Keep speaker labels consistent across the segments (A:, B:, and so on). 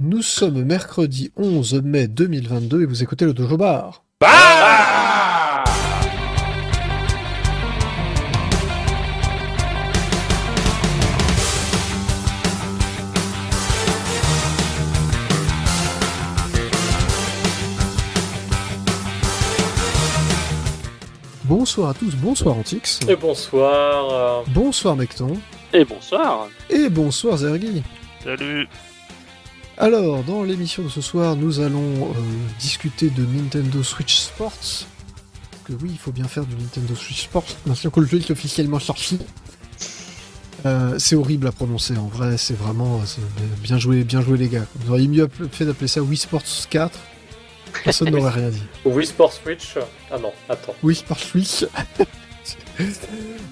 A: Nous sommes mercredi 11 mai 2022 et vous écoutez le Dojo Bar.
B: Bah
A: Bonsoir à tous, bonsoir Antix.
B: Et bonsoir. euh,
A: Bonsoir Mecton.
C: Et bonsoir.
A: Et bonsoir Zergi.
C: Salut.
A: Alors, dans l'émission de ce soir, nous allons euh, discuter de Nintendo Switch Sports. Que oui, il faut bien faire du Nintendo Switch Sports, maintenant que le jeu est officiellement sorti. Euh, c'est horrible à prononcer, en vrai, c'est vraiment... c'est bien joué, bien joué les gars. Vous auriez mieux fait d'appeler ça Wii Sports 4. Personne n'aurait rien dit.
B: Wii Sport Switch. Ah non, attends.
A: Oui, Sport Switch.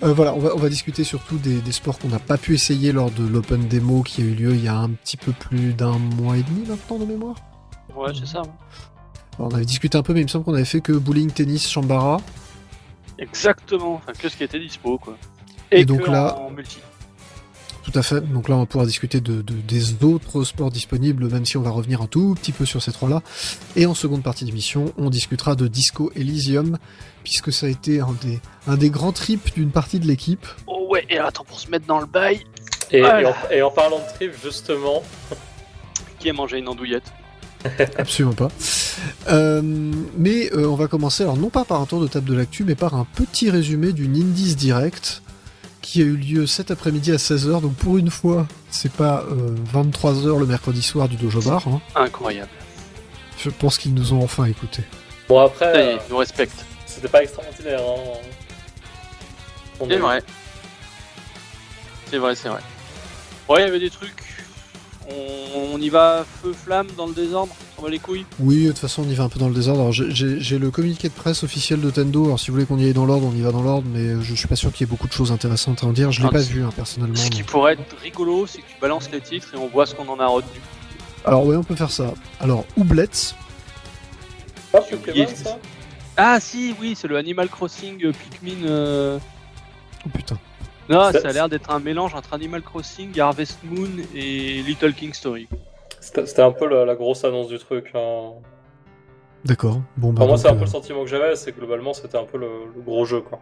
A: Euh, voilà, on va, on va discuter surtout des, des sports qu'on n'a pas pu essayer lors de l'Open Demo qui a eu lieu il y a un petit peu plus d'un mois et demi maintenant de mémoire.
C: Ouais, c'est ça.
A: Alors, on avait discuté un peu, mais il me semble qu'on avait fait que bowling, tennis, chambara.
C: Exactement. Enfin, que ce qui était dispo, quoi.
A: Et donc là-
C: En multi.
A: Tout à fait. Donc là, on va pouvoir discuter de, de- des autres sports disponibles, même si on va revenir un tout petit peu sur ces trois-là. Et en seconde partie d'émission, on discutera de Disco Elysium, puisque ça a été un des, un des grands trips d'une partie de l'équipe.
C: Oh ouais, et attends, pour se mettre dans le bail,
B: Et,
C: Voilà.
B: et en, et en parlant de trip, justement,
C: qui a mangé une andouillette
A: Absolument pas. Euh, mais euh, on va commencer, alors non pas par un tour de table de l'actu, mais par un petit résumé d'une Indies Direct qui a eu lieu cet après-midi à 16h. Donc pour une fois, c'est pas 23h le mercredi soir du Dojo Bar. hein.
C: Incroyable.
A: Je pense qu'ils nous ont enfin écoutés.
B: bon après, euh,
C: ils nous respectent.
B: c'était pas extraordinaire. Hein.
C: C'est
B: est-
C: vrai. C'est vrai, c'est vrai. Ouais, il y avait des trucs. On, on y va feu flamme dans le désordre On va les couilles
A: Oui, de toute façon, on y va un peu dans le désordre. Alors, j'ai- le communiqué de presse officiel de Tendo. Alors, si vous voulez qu'on y aille dans l'ordre, on y va dans l'ordre, mais je suis pas sûr qu'il y ait beaucoup de choses intéressantes à en dire. Je l'ai pas vu, hein, personnellement.
C: Ce qui
A: donc.
C: pourrait être rigolo, c'est que tu balances les titres et on voit ce qu'on en a retenu.
A: Alors, ouais, on peut faire ça. Alors, Oublette,
B: Ah, ça
C: Ah si, oui, c'est le Animal Crossing euh, Pikmin. euh,
A: oh putain.
C: Non,
B: Ça-
C: ça a l'air d'être un mélange entre Animal Crossing, Harvest Moon et Little King Story.
B: C'était un peu la, la grosse annonce du truc. hein.
A: D'accord. Bon, bah,
B: Enfin, moi, c'est un
A: euh,
B: peu le sentiment que j'avais, c'est que globalement, c'était un peu le, le gros jeu, quoi.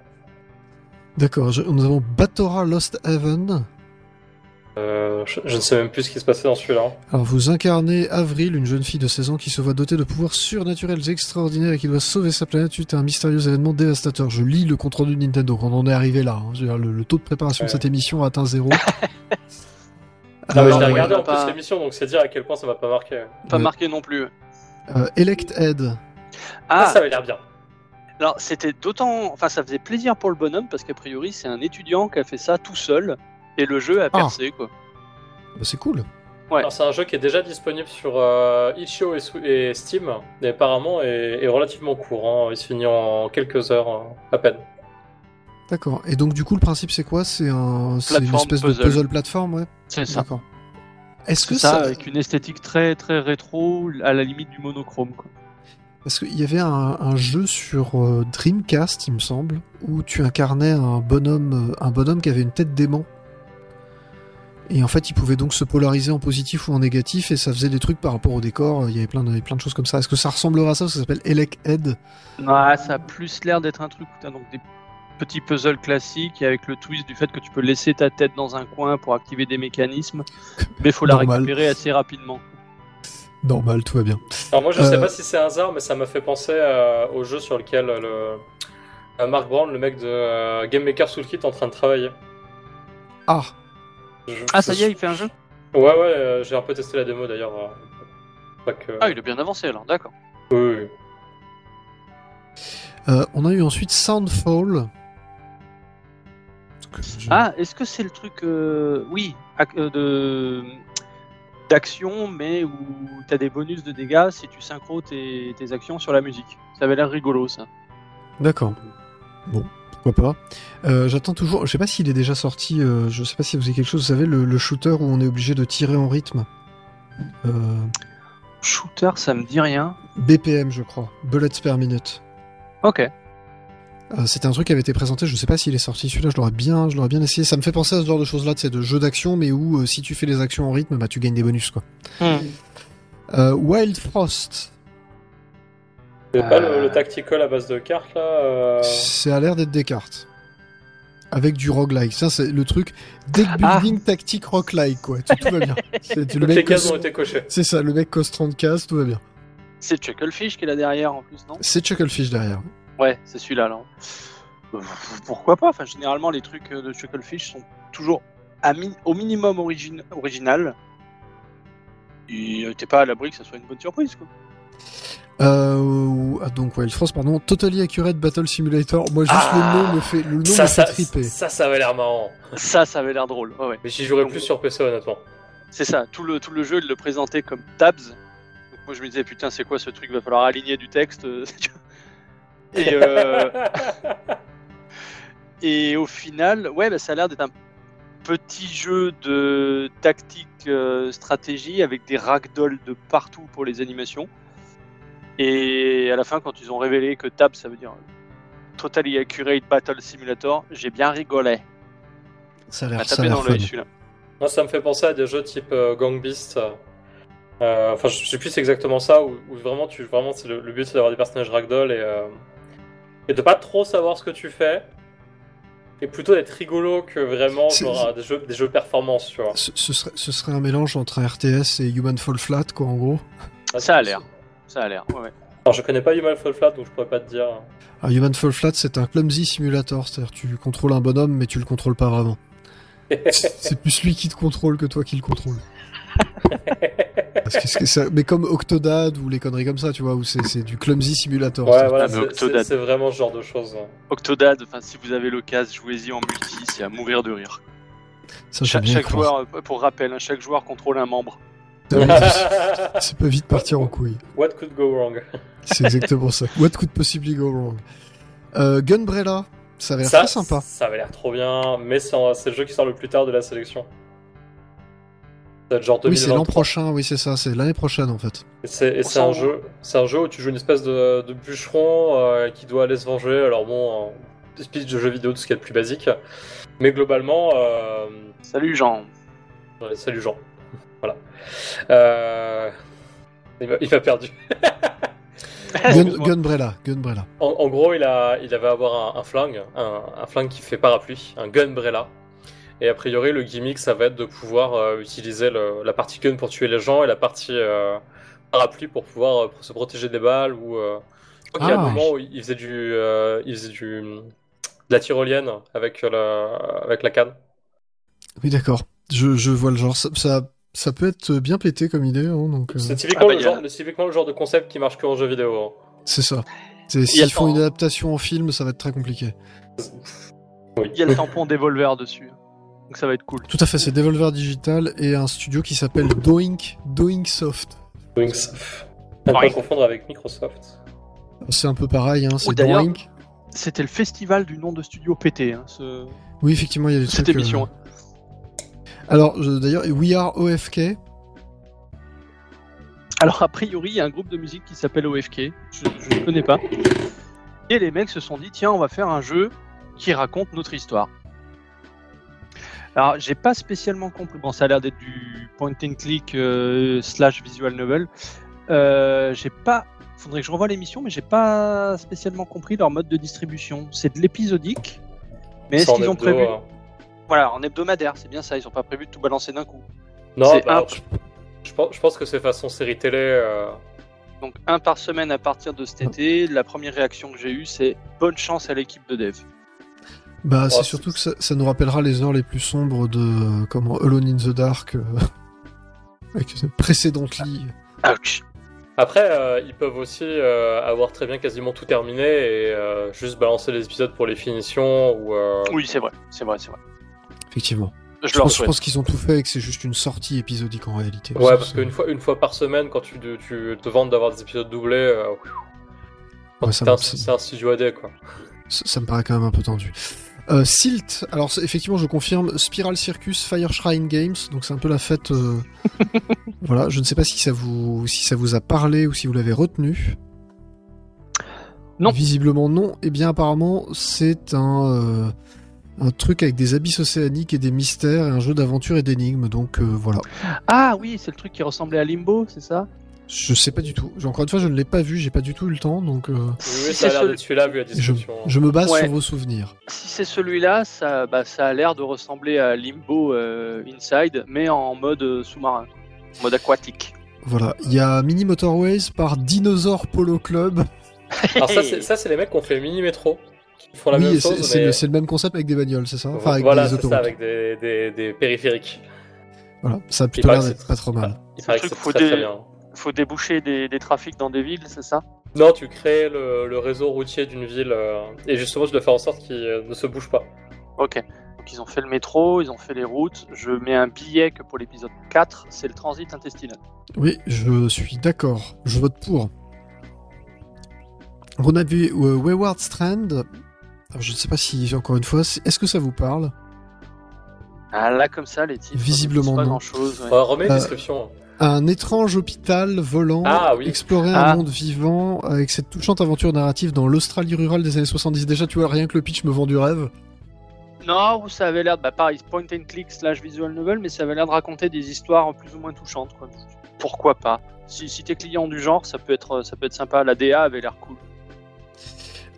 A: D'accord, je- nous avons Batora Lost Heaven.
B: Euh, je, je ne sais même plus ce qui se passait dans celui-là.
A: Alors vous incarnez Avril, une jeune fille de 16 ans qui se voit dotée de pouvoirs surnaturels extraordinaires et qui doit sauver sa planète suite à un mystérieux événement dévastateur. Je lis le compte rendu de Nintendo quand on en est arrivé là. hein. Le, le taux de préparation de cette émission a atteint zéro.
B: Non, mais
A: Euh,
B: je l'ai regardé en
C: pas-
B: plus l'émission, donc c'est dire à quel point ça m'a pas marqué.
C: Pas
A: Ouais.
C: marqué non plus.
A: euh, Elect Head.
B: Ah,
C: Ah,
B: ça avait l'air bien.
C: alors c'était d'autant. Enfin, ça faisait plaisir pour le bonhomme parce qu'a priori, c'est un étudiant qui a fait ça tout seul et le jeu a percé quoi.
A: Bah, c'est cool.
C: Ouais.
B: Alors, c'est un jeu qui est déjà disponible sur euh, itch.io et, Steam, et apparemment est, est relativement court. hein. Il se finit en quelques heures euh, à peine.
A: D'accord. Et donc du coup le principe c'est quoi? C'est un, c'est une espèce de
C: puzzle.
A: plateforme, ouais?
C: C'est ça.
A: D'accord. Est-ce que
C: C'est ça,
A: ça,
C: avec une esthétique très très rétro, à la limite du monochrome quoi.
A: Parce qu'il y avait un, un jeu sur euh, Dreamcast, il me semble, où tu incarnais un bonhomme, un bonhomme qui avait une tête d'aimant. Et en fait, il pouvait donc se polariser en positif ou en négatif, et ça faisait des trucs par rapport au décor. Il y avait plein de, il y avait plein de choses comme ça. Est-ce que ça ressemblera à ça Ça s'appelle Elec Head.
C: Ouais, ça a plus l'air d'être un truc où donc des petits puzzles classiques et avec le twist du fait que tu peux laisser ta tête dans un coin pour activer des mécanismes, mais faut la
A: Normal.
C: récupérer assez rapidement.
A: Normal, tout va bien.
B: Alors moi je sais
A: Euh.
B: pas si c'est un hasard, mais ça m'a fait penser euh, au jeu sur lequel euh, le euh, Mark Brown, le mec de euh, Game Maker Toolkit, est en train de travailler.
A: Ah,
B: Je-
C: Ah, ça y est, il fait un jeu
B: Ouais, ouais, euh, j'ai un peu testé la démo d'ailleurs. euh, que-
C: Ah, il est bien avancé alors, d'accord.
B: Oui, oui.
A: Euh, on a eu ensuite Soundfall. Je-
C: Ah, est-ce que c'est le truc, euh, oui, de d'action, mais où t'as des bonus de dégâts si tu synchro tes, tes actions sur la musique. Ça avait l'air rigolo, ça.
A: D'accord. Bon, pourquoi pas. Euh, J'attends toujours. Je sais pas s'il est déjà sorti. euh, je sais pas si vous avez quelque chose. Vous savez, le, le shooter où on est obligé de tirer en rythme. Euh,
C: Shooter, ça me dit rien.
A: BPM, je crois. Bullets per minute.
C: Ok.
A: C'était un truc qui avait été présenté. Je sais pas s'il est sorti. Celui-là, je l'aurais bien, je l'aurais bien essayé. Ça me fait penser à ce genre de choses-là, c'est de jeux d'action, mais où si tu fais les actions en rythme, bah tu gagnes des bonus, quoi. Euh, Wild Frost.
B: C'est pas le,
C: Euh.
B: le tactical à base de cartes là euh,
A: C'est à l'air d'être des cartes. Avec du roguelike. Ça, c'est le truc deck
C: Ah.
A: building tactique roguelike, quoi. Tout, tout va bien. C'est le mec
B: cases ont été cochées.
A: C'est ça, le mec cause 30 cases, tout va bien.
C: C'est Chucklefish qui est là derrière en plus, non?
A: C'est Chucklefish derrière.
C: Ouais, c'est celui-là, là. Pourquoi pas? Enfin, généralement, les trucs de Chucklefish sont toujours à mi- au minimum origine, original. Et euh, t'es pas à l'abri que ça soit une bonne surprise, quoi.
A: Euh, ah, donc Wild Frost, pardon. Totally Accurate Battle Simulator. Moi, juste
B: Ah.
A: le nom me fait, le nom
B: Ça,
A: me
B: ça,
A: fait triper.
B: ça, ça avait l'air marrant.
C: Ça, ça avait l'air drôle. Ouais, ouais.
B: Mais j'y jouerais plus sur PC honnêtement.
C: C'est ça, tout le, tout le jeu, il le présentait comme tabs. Donc moi, je me disais, putain, c'est quoi ce truc? Va falloir aligner du texte. euh, et, euh, et au final, ouais, bah, ça a l'air d'être un petit jeu de tactique euh, stratégie avec des ragdolls de partout pour les animations. Et à la fin, quand ils ont révélé que tab, ça veut dire Totally Accurate Battle Simulator, j'ai bien rigolé.
A: Ça a l'air, ça a
C: taper
A: l'air
C: dans
A: fun.
C: l'œil celui-là.
B: Moi, ça me fait penser à des jeux type euh, Gang Beast. Euh, Enfin, je sais plus c'est exactement ça, où, où vraiment, tu, vraiment c'est le, le but c'est d'avoir des personnages ragdoll et, euh, et de pas trop savoir ce que tu fais. Et plutôt d'être rigolo que vraiment
A: C'est-
B: genre, des, jeux, des jeux performance, tu vois.
A: Ce, ce serait, ce serait un mélange entre un RTS et Human Fall Flat, quoi, en gros.
C: Ça a l'air. Ça a l'air, ouais, ouais.
B: Alors, je connais pas Human Fall Flat, donc je pourrais pas te dire.
A: Un Human Fall Flat, c'est un clumsy simulator, c'est-à-dire tu contrôles un bonhomme, mais tu le contrôles pas vraiment. C'est plus lui qui te contrôle que toi qui le contrôle. Parce que c'est ça- mais comme Octodad ou les conneries comme ça, tu vois, où c'est du clumsy simulator.
B: Ouais, voilà,
C: mais
B: c'est-
C: Octodad.
B: c'est c'est vraiment ce genre de choses.
C: Octodad, enfin, si vous avez l'occasion, jouez-y en multi, c'est à mourir de rire.
A: Ça, j'aime
C: Cha- chaque joueur, euh, pour rappel, hein, chaque joueur contrôle un membre.
A: Ça- peut vite partir en couille.
B: What could go wrong?
A: C'est exactement ça. What could possibly go wrong? Euh, Gunbrella, ça avait l'air très sympa.
B: Ça avait l'air trop bien, mais c'est le jeu qui sort le plus tard de la sélection. Genre
A: Oui, c'est l'an
B: 2023.
A: prochain, oui, c'est ça, c'est l'année prochaine en fait.
B: Et c'est un jeu, c'est un jeu où tu joues une espèce de, de bûcheron euh, qui doit aller se venger. Alors bon, euh, speech de jeu vidéo, tout ce qui est le plus basique. Mais globalement, euh,
C: Salut Jean.
B: ouais, salut Jean. Voilà. Euh, il m'a- il m'a perdu.
A: Gun. Gunbrella, Gunbrella.
B: En, en gros, il, a, il avait avoir un, un flingue, un, un flingue qui fait parapluie, un gunbrella. Et a priori, le gimmick, ça va être de pouvoir euh, utiliser le- la partie gun pour tuer les gens et la partie euh, parapluie pour pouvoir se protéger des balles. Ou euh, qu'il y a
A: Ah.
B: un moment où il faisait du, euh, il faisait du de la tyrolienne avec la, avec la canne.
A: Oui, d'accord. Je, je vois le genre. Ça, ça, ça peut être bien pété comme idée, hein, donc euh,
B: C'est typiquement,
C: Ah bah,
B: le
C: a-
B: genre, c'est typiquement le genre de concept qui marche que en jeu vidéo. hein.
A: c'est ça. C'est- S'ils font
C: temps.
A: une adaptation en film, ça va être très compliqué.
C: Il y a le tampon Devolver dessus. Donc ça va être cool.
A: Tout à fait, c'est Devolver Digital et un studio qui s'appelle Doink, Doink Soft.
B: Ne pas
C: Ouais.
B: confondre avec Microsoft.
A: C'est un peu pareil, hein, c'est
C: Oui, d'ailleurs-
A: Doink.
C: C'était le festival du nom de studio pété, hein, ce-
A: Oui, effectivement, il y a des
C: cette
A: trucs. euh,
C: émission.
A: Alors, je- d'ailleurs, We Are OFK.
C: Alors a priori, il y a un groupe de musique qui s'appelle OFK. Je ne connais pas. Et les mecs se sont dit, tiens, on va faire un jeu qui raconte notre histoire. Alors, j'ai pas spécialement compris. Bon, ça a l'air d'être du point and click euh, slash visual novel. Euh, j'ai pas. Faudrait que je revoie l'émission, mais j'ai pas spécialement compris leur mode de distribution. C'est de l'épisodique, mais est-ce qu'ils ont prévu
B: euh.
C: Voilà, en hebdomadaire, c'est bien ça. Ils ont pas prévu de tout balancer d'un coup.
B: Non, bah,
C: un-
B: je, je pense, je pense que c'est façon série télé. euh,
C: Donc un par semaine à partir de cet été. La première réaction que j'ai eue, c'est bonne chance à l'équipe de dev.
A: Bah, c'est
B: c'est-
A: surtout que ça, ça nous rappellera les heures les plus sombres de euh, comment Alone in the Dark. euh, avec Precedently.
C: Ouch.
B: Après, euh, ils peuvent aussi euh, avoir très bien quasiment tout terminé et euh, juste balancer les épisodes pour les finitions ou. euh,
C: Oui, c'est vrai, c'est vrai, c'est vrai.
A: Effectivement.
C: Je,
A: Je
C: leur
A: pense, je
C: souhaite.
A: pense qu'ils ont tout fait et que c'est juste une sortie épisodique en réalité.
B: Ouais, parce qu'une fois, une fois par semaine, quand tu, tu te vantes d'avoir des épisodes doublés, euh,
A: Ouais,
B: c'est un, studio AD quoi.
A: Ça, ça me paraît quand même un peu tendu. Euh, Silt, alors effectivement je confirme, Spiral Circus Fire Shrine Games, donc c'est un peu la fête. euh, voilà, je ne sais pas si ça vous si ça vous a parlé ou si vous l'avez retenu.
C: Non.
A: Visiblement non. Et bien apparemment c'est un euh, un truc avec des abysses océaniques et des mystères et un jeu d'aventure et d'énigmes. Donc euh, voilà.
C: Ah oui, c'est le truc qui ressemblait à Limbo, c'est ça?
A: Je sais pas du tout. Encore une fois, je ne l'ai pas vu, j'ai pas du tout eu le temps, donc euh,
B: Oui, ça a l'air d'être celui-là vu la
A: je,
B: description.
A: je me base
C: Ouais.
A: sur vos souvenirs.
C: Si c'est celui-là, ça, bah, ça a l'air de ressembler à Limbo euh, Inside, mais en mode euh, sous-marin, en mode aquatique.
A: Voilà, il y a Mini Motorways par Dinosaur Polo Club.
B: Alors ça, c'est ça, c'est les mecs qui ont fait Mini Metro, qui font la
A: oui,
B: même chose,
A: c'est
B: mais
A: le, c'est le même concept avec des bagnoles, c'est ça Enfin, avec
B: voilà,
A: des
B: ça, avec des, des, des périphériques.
A: Voilà, ça a plutôt l'air d'être pas trop mal.
B: Il
C: C'est
B: paraît que c'est très,
C: des-
B: très bien.
C: faut déboucher des, des trafics dans des villes, c'est ça?
B: Non, tu crées le, le réseau routier d'une ville euh, et justement, tu dois faire en sorte qu'il euh, ne se bouge pas.
C: Ok. Donc ils ont fait le métro, ils ont fait les routes. Je mets un billet que pour l'épisode 4, c'est le transit intestinal.
A: Oui, je suis d'accord. Je vote pour. On a vu euh, Wayward Strand. Alors, je ne sais pas si, encore une fois, est-ce que ça vous parle?
C: Ah là, comme ça, les titres.
A: Visiblement,
C: pas
A: non.
C: grand chose.
B: On va remettre
A: Euh,
B: la description.
A: Un étrange hôpital volant,
B: Ah, oui.
A: explorer un
C: Ah.
A: monde vivant avec cette touchante aventure narrative dans l'Australie rurale des années 70. Déjà, tu vois, rien que le pitch me vend du rêve.
C: Non, ça avait l'air, bah pareil, point and click slash visual novel, mais ça avait l'air de raconter des histoires plus ou moins touchantes. Quoi. Pourquoi pas? Si, si t'es client du genre, ça peut être, ça peut être sympa. La DA avait l'air cool.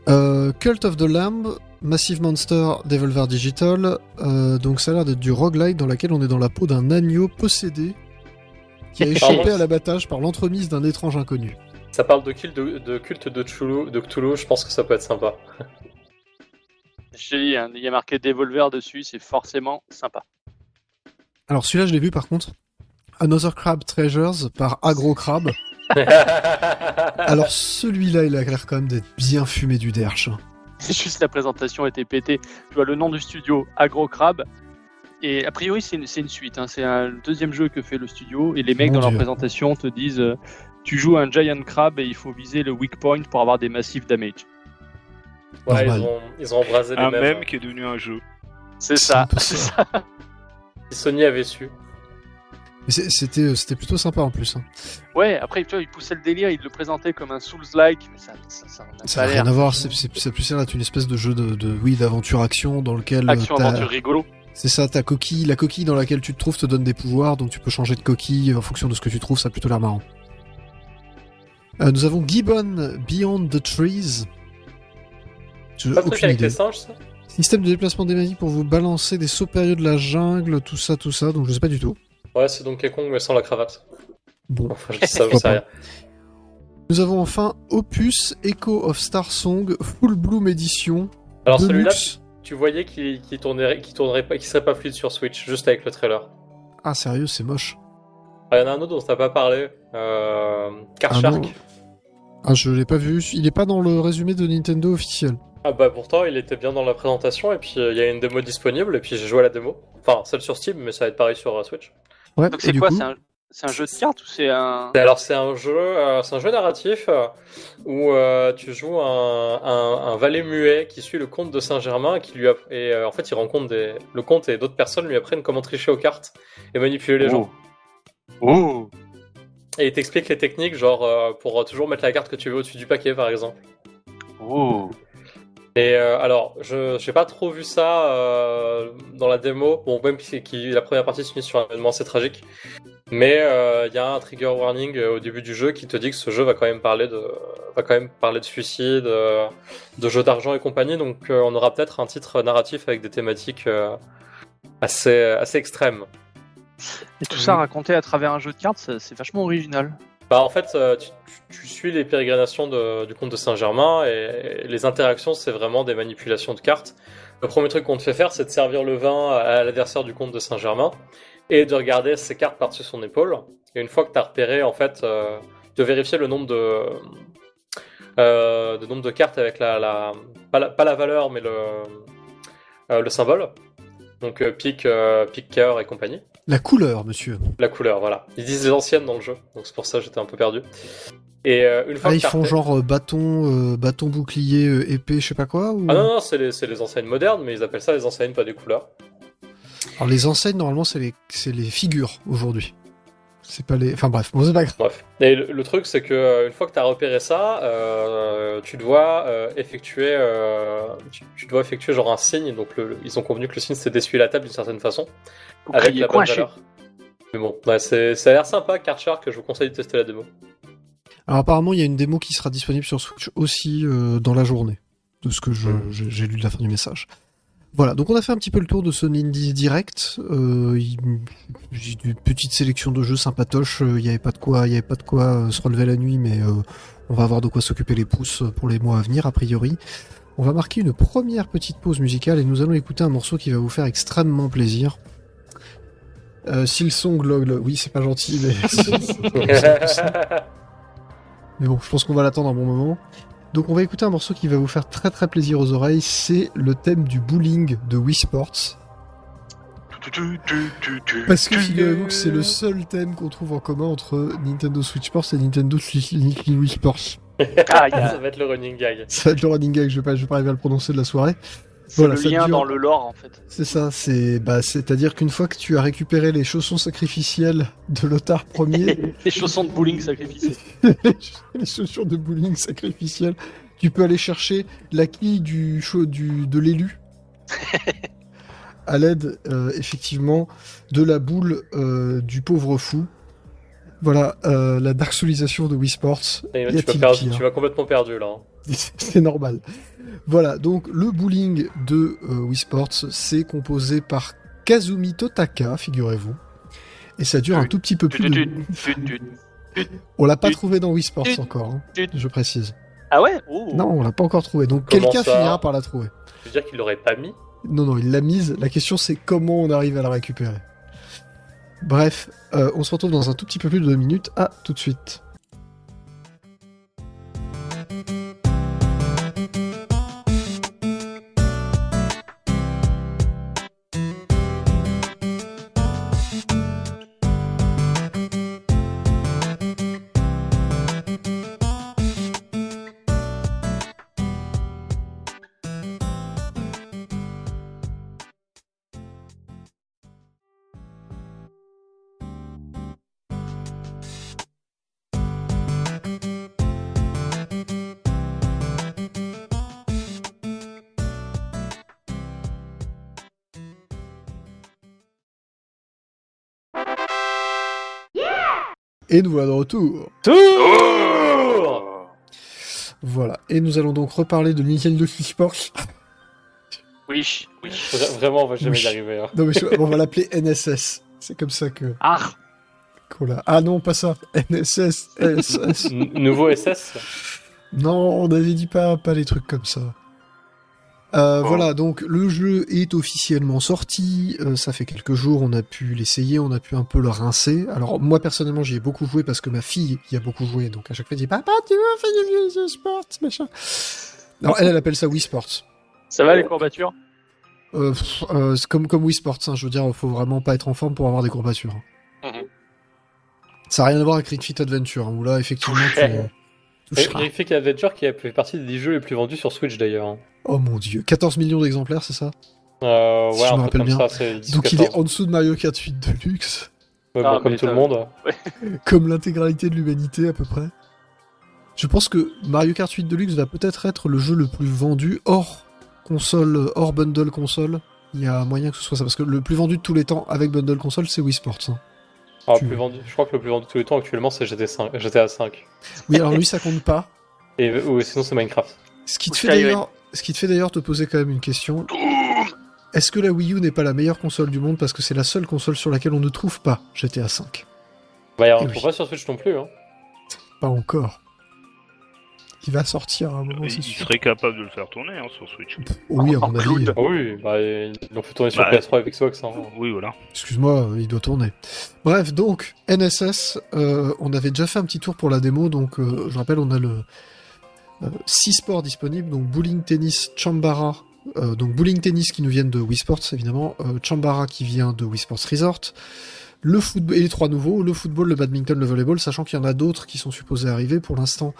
A: Euh, Cult of the Lamb, Massive Monster, Devolver Digital. Euh, donc, ça a l'air d'être du roguelite dans laquelle on est dans la peau d'un agneau possédé qui a échappé à l'abattage par l'entremise d'un étrange inconnu.
B: Ça parle de, kill de, de culte de Cthulhu, de Cthulhu, je pense que ça peut être sympa.
C: Je t'ai dit, hein, il y a marqué Devolver dessus, c'est forcément sympa.
A: Alors celui-là, je l'ai vu par contre. Another Crab Treasures par Agro Crab. Alors celui-là, il a l'air quand même d'être bien fumé du derche. hein.
C: Juste la présentation était pétée. Tu vois le nom du studio, Agro Crab. Et a priori, c'est une, c'est une suite. hein. C'est un deuxième jeu que fait le studio. Et les mecs,
A: Mon
C: dans leur présentation, te disent euh, Tu joues un Giant Crab et il faut viser le weak point pour avoir des massifs damage.
B: Ouais, ils ont, ils ont embrasé les
D: Un
B: mêmes.
D: mème qui est devenu un jeu.
C: C'est ça.
A: ça.
C: ça.
B: Si Sony avait su.
A: C'était euh, c'était plutôt sympa en plus. hein.
C: Ouais, après, tu vois, il poussait le délire. Il le présentait comme un Souls-like. Mais ça, ça, ça n'a
A: Ça
C: pas
A: n'a rien à voir. C'est plus ça, là, une espèce de jeu de, de oui d'aventure action dans lequel euh,
C: Action,
A: t'as-
C: aventure rigolo.
A: c'est ça ta coquille, la coquille dans laquelle tu te trouves te donne des pouvoirs, donc tu peux changer de coquille en fonction de ce que tu trouves. Ça a plutôt l'air marrant. Euh, nous avons Gibbon Beyond the Trees. Je
B: Pas truc avec
A: idée.
B: les singes, ça?
A: Système de déplacement des magiques pour vous balancer des sauts périlleux de la jungle, tout ça, tout ça, donc je sais pas du tout.
B: Ouais, c'est Donkey Kong, mais sans la cravate.
A: Bon.
B: Enfin, je dis ça, je
A: Pourquoi
B: sais rien.
A: Nous avons enfin Opus Echo of Star Song Full Bloom Edition.
B: Alors celui-là, tu voyais qu'il qu'il tournerait, pas, qu'il serait pas fluide sur Switch, juste avec le trailer.
A: Ah sérieux, c'est moche.
B: Ah, il y en a un autre dont t'as pas parlé. Euh... Car
A: Ah
B: Shark.
A: non. Ah je l'ai pas vu, il est pas dans le résumé de Nintendo officiel.
B: Ah bah pourtant il était bien dans la présentation et puis euh, il y a une démo disponible et puis j'ai joué à la démo. Enfin celle sur Steam mais ça va être pareil sur euh, Switch.
A: Ouais,
C: Donc c'est quoi
A: coup,
C: C'est un, jeu de cartes ou c'est un.
B: Alors c'est un jeu, euh, c'est un jeu narratif euh, où euh, tu joues un, un, un valet muet qui suit le comte de Saint-Germain et qui lui et euh, en fait il rencontre des le comte et d'autres personnes lui apprennent comment tricher aux cartes et manipuler les gens.
C: Oh.
B: Et il t'explique les techniques genre euh, pour toujours mettre la carte que tu veux au-dessus du paquet par exemple.
C: Oh.
B: Et euh, alors, je j'ai pas trop vu ça euh, dans la démo. Bon, même si la première partie se finit sur un événement assez tragique. Mais euh, il y a un trigger warning euh, au début du jeu qui te dit que ce jeu va quand même parler de va quand même parler de suicide, euh, de jeux d'argent et compagnie. Donc, euh, on aura peut-être un titre narratif avec des thématiques euh, assez assez extrêmes.
C: Et tout ça raconté à travers un jeu de cartes, c'est vachement original.
B: Bah en fait, euh, tu, suis les pérégrinations du comte de Saint-Germain et les interactions, c'est vraiment des manipulations de cartes. Le premier truc qu'on te fait faire, c'est de servir le vin à l'adversaire du comte de Saint-Germain et de regarder ses cartes par-dessus son épaule. Et une fois que tu as repéré, en fait, euh, de vérifier le nombre de, euh, de nombre de cartes avec la, la, pas, la valeur, mais le, le symbole. Donc pique, pique, cœur et compagnie.
A: La couleur, monsieur.
B: La couleur, voilà. Ils disent les anciennes dans le jeu, donc c'est pour ça que j'étais un peu perdu. Et euh, une fois
A: Ah, ils font genre euh, bâton, euh, bâton bouclier, épée, je sais pas quoi ou...
B: Ah non, non, c'est les, les enseignes modernes, mais ils appellent ça les enseignes, pas des couleurs.
A: Alors les enseignes, normalement, c'est les, c'est les figures aujourd'hui. C'est pas les. Enfin bref, bon, c'est pas grave.
B: Bref. Et le, le truc, c'est que euh, une fois que tu as repéré ça, euh, tu dois euh, effectuer, euh, tu, tu dois effectuer genre un signe. Donc le- le- ils ont convenu que le signe c'est d'essuyer la table d'une certaine façon, avec la bonne
C: coinché.
B: valeur. Mais bon, ouais, c'est- ça a l'air sympa, Karcher, que je vous conseille de tester la démo.
A: Alors apparemment, il y a une démo qui sera disponible sur Switch aussi euh, dans la journée, de ce que je-
B: Mm.
A: j'ai j'ai lu de la fin du message. Voilà, donc on a fait un petit peu le tour de ce Indie Direct. Euh, J'ai une petite sélection de jeux sympatoches. euh, Il n'y avait pas de quoi, il y avait pas de quoi euh, se relever la nuit, mais euh, on va avoir de quoi s'occuper les pouces pour les mois à venir, a priori. On va marquer une première petite pause musicale et nous allons écouter un morceau qui va vous faire extrêmement plaisir. Euh, Silsong Log, oui, c'est pas gentil, mais Mais bon, je pense qu'on va l'attendre un bon moment. Donc on va écouter un morceau qui va vous faire très très plaisir aux oreilles, c'est le thème du bowling de Wii Sports. Parce que figurez-vous que c'est le seul thème qu'on trouve en commun entre Nintendo Switch Sports et Nintendo Switch- Wii Sports.
C: Ah, il y a
B: ça va être le running gag.
A: Ça va être le running gag, je vais pas, je vais pas arriver à le prononcer de la soirée.
C: C'est
A: Voilà,
C: le
A: ça
C: lien
A: dure.
C: dans le lore en fait.
A: C'est ça, c'est bah, c'est-à-dire qu'une fois que tu as récupéré les chaussons sacrificiels de Lothar Ier,
C: Les chaussons de bowling sacrifiés.
A: les chaussures de bowling sacrificielles, tu peux aller chercher la quille du, chau- du de l'élu à l'aide euh, effectivement de la boule euh, du pauvre fou. Voilà euh, la dark soulisation de Wii Sports.
B: Et
A: Y
B: tu, vas
A: a-t-il
B: perdre-
A: pire
B: tu vas complètement perdu là. hein.
A: C'est normal. Voilà, donc le bowling de euh, Wii Sports, c'est composé par Kazumi Totaka, figurez-vous. Et ça dure un tout petit peu plus de... On l'a pas trouvé dans Wii Sports encore, hein, je précise.
C: Ah ouais? Oh.
A: Non, on l'a pas encore trouvé. Donc quelqu'un finira par la trouver.
B: Je veux dire qu'il l'aurait pas mis?
A: Non, non, il l'a mise. La question, c'est comment on arrive à la récupérer. Bref, euh, on se retrouve dans un tout petit peu plus de deux minutes. À tout de suite. Et nous voilà de retour.
B: Tour
A: Voilà. Et nous allons donc reparler de Nintendo Switch Sports.
C: Oui, oui.
B: Vra- Vraiment, on va jamais
A: Oui.
B: y arriver. hein.
A: Non, mais je- on va l'appeler NSS. C'est comme ça que
C: Ah
A: qu'on l'a. Ah non, pas ça. NSS. NSS.
B: Nouveau SS
A: non, on avait dit pas, pas les trucs comme ça. Euh,
D: Bon.
A: Voilà, donc le jeu est officiellement sorti. euh, ça fait quelques jours, on a pu l'essayer, on a pu un peu le rincer. Alors moi personnellement, j'y ai beaucoup joué parce que ma fille y a beaucoup joué. Donc à chaque fois, elle dit Papa, tu veux faire du Wii Sports, machin. Alors elle, elle appelle ça Wii Sports.
C: Ça va les courbatures?
A: Euh, pff, euh, c'est comme, comme Wii Sports, hein, je veux dire, faut vraiment pas être en forme pour avoir des courbatures.
C: Mhm.
A: Ça n'a rien à voir avec Ring Fit Adventure, hein, où là, effectivement, toucheras.
B: Graphic Adventure qui a fait partie des jeux les plus vendus sur Switch d'ailleurs.
A: Oh mon dieu, 14 millions d'exemplaires, c'est ça?
B: Euh,
A: Si
B: ouais,
A: je me rappelle bien.
B: ça, c'est 10
A: Donc il
B: 14.
A: est en dessous de Mario Kart 8 Deluxe,
B: Ouais,
C: Ah,
B: bon, comme tout le monde.
A: comme l'intégralité de l'humanité à peu près. Je pense que Mario Kart 8 Deluxe va peut-être être le jeu le plus vendu hors console, hors bundle console. Il y a moyen que ce soit ça, parce que le plus vendu de tous les temps avec bundle console, c'est Wii Sports. hein.
B: Ah,
A: Tu-
B: plus vendu. Je crois que le plus vendu de tous les temps actuellement c'est GTA 5. GTA 5.
A: Oui, alors lui, ça compte pas.
B: Et ou sinon c'est Minecraft.
A: Ce qui te fait d'ailleurs, ce qui te fait d'ailleurs te poser quand même une question. Est-ce que la Wii U n'est pas la meilleure console du monde parce que c'est la seule console sur laquelle on ne trouve pas GTA V
B: Bah, on
A: Eh
B: ne
A: oui.
B: trouve pas sur Switch non plus. Hein.
A: Pas encore. Il va sortir à un moment,
D: Il serait capable de le faire tourner hein, sur Switch.
A: Oui, à mon avis.
C: cloud.
B: Ah oui, bah, ils l'ont fait tourner sur
D: Bah,
B: PS3 et Xbox. Hein.
D: Oui, voilà.
A: Excuse-moi, il doit tourner. Bref, donc, NSS, euh, on avait déjà fait un petit tour pour la démo, donc euh, je rappelle, on a le 6 sports disponibles, donc bowling, tennis, chambara, euh, donc bowling, tennis qui nous viennent de Wii Sports, évidemment, euh, chambara qui vient de Wii Sports Resort, le football, et les trois nouveaux, le football, le badminton, le volleyball, sachant qu'il y en a d'autres qui sont supposés arriver. Pour l'instant,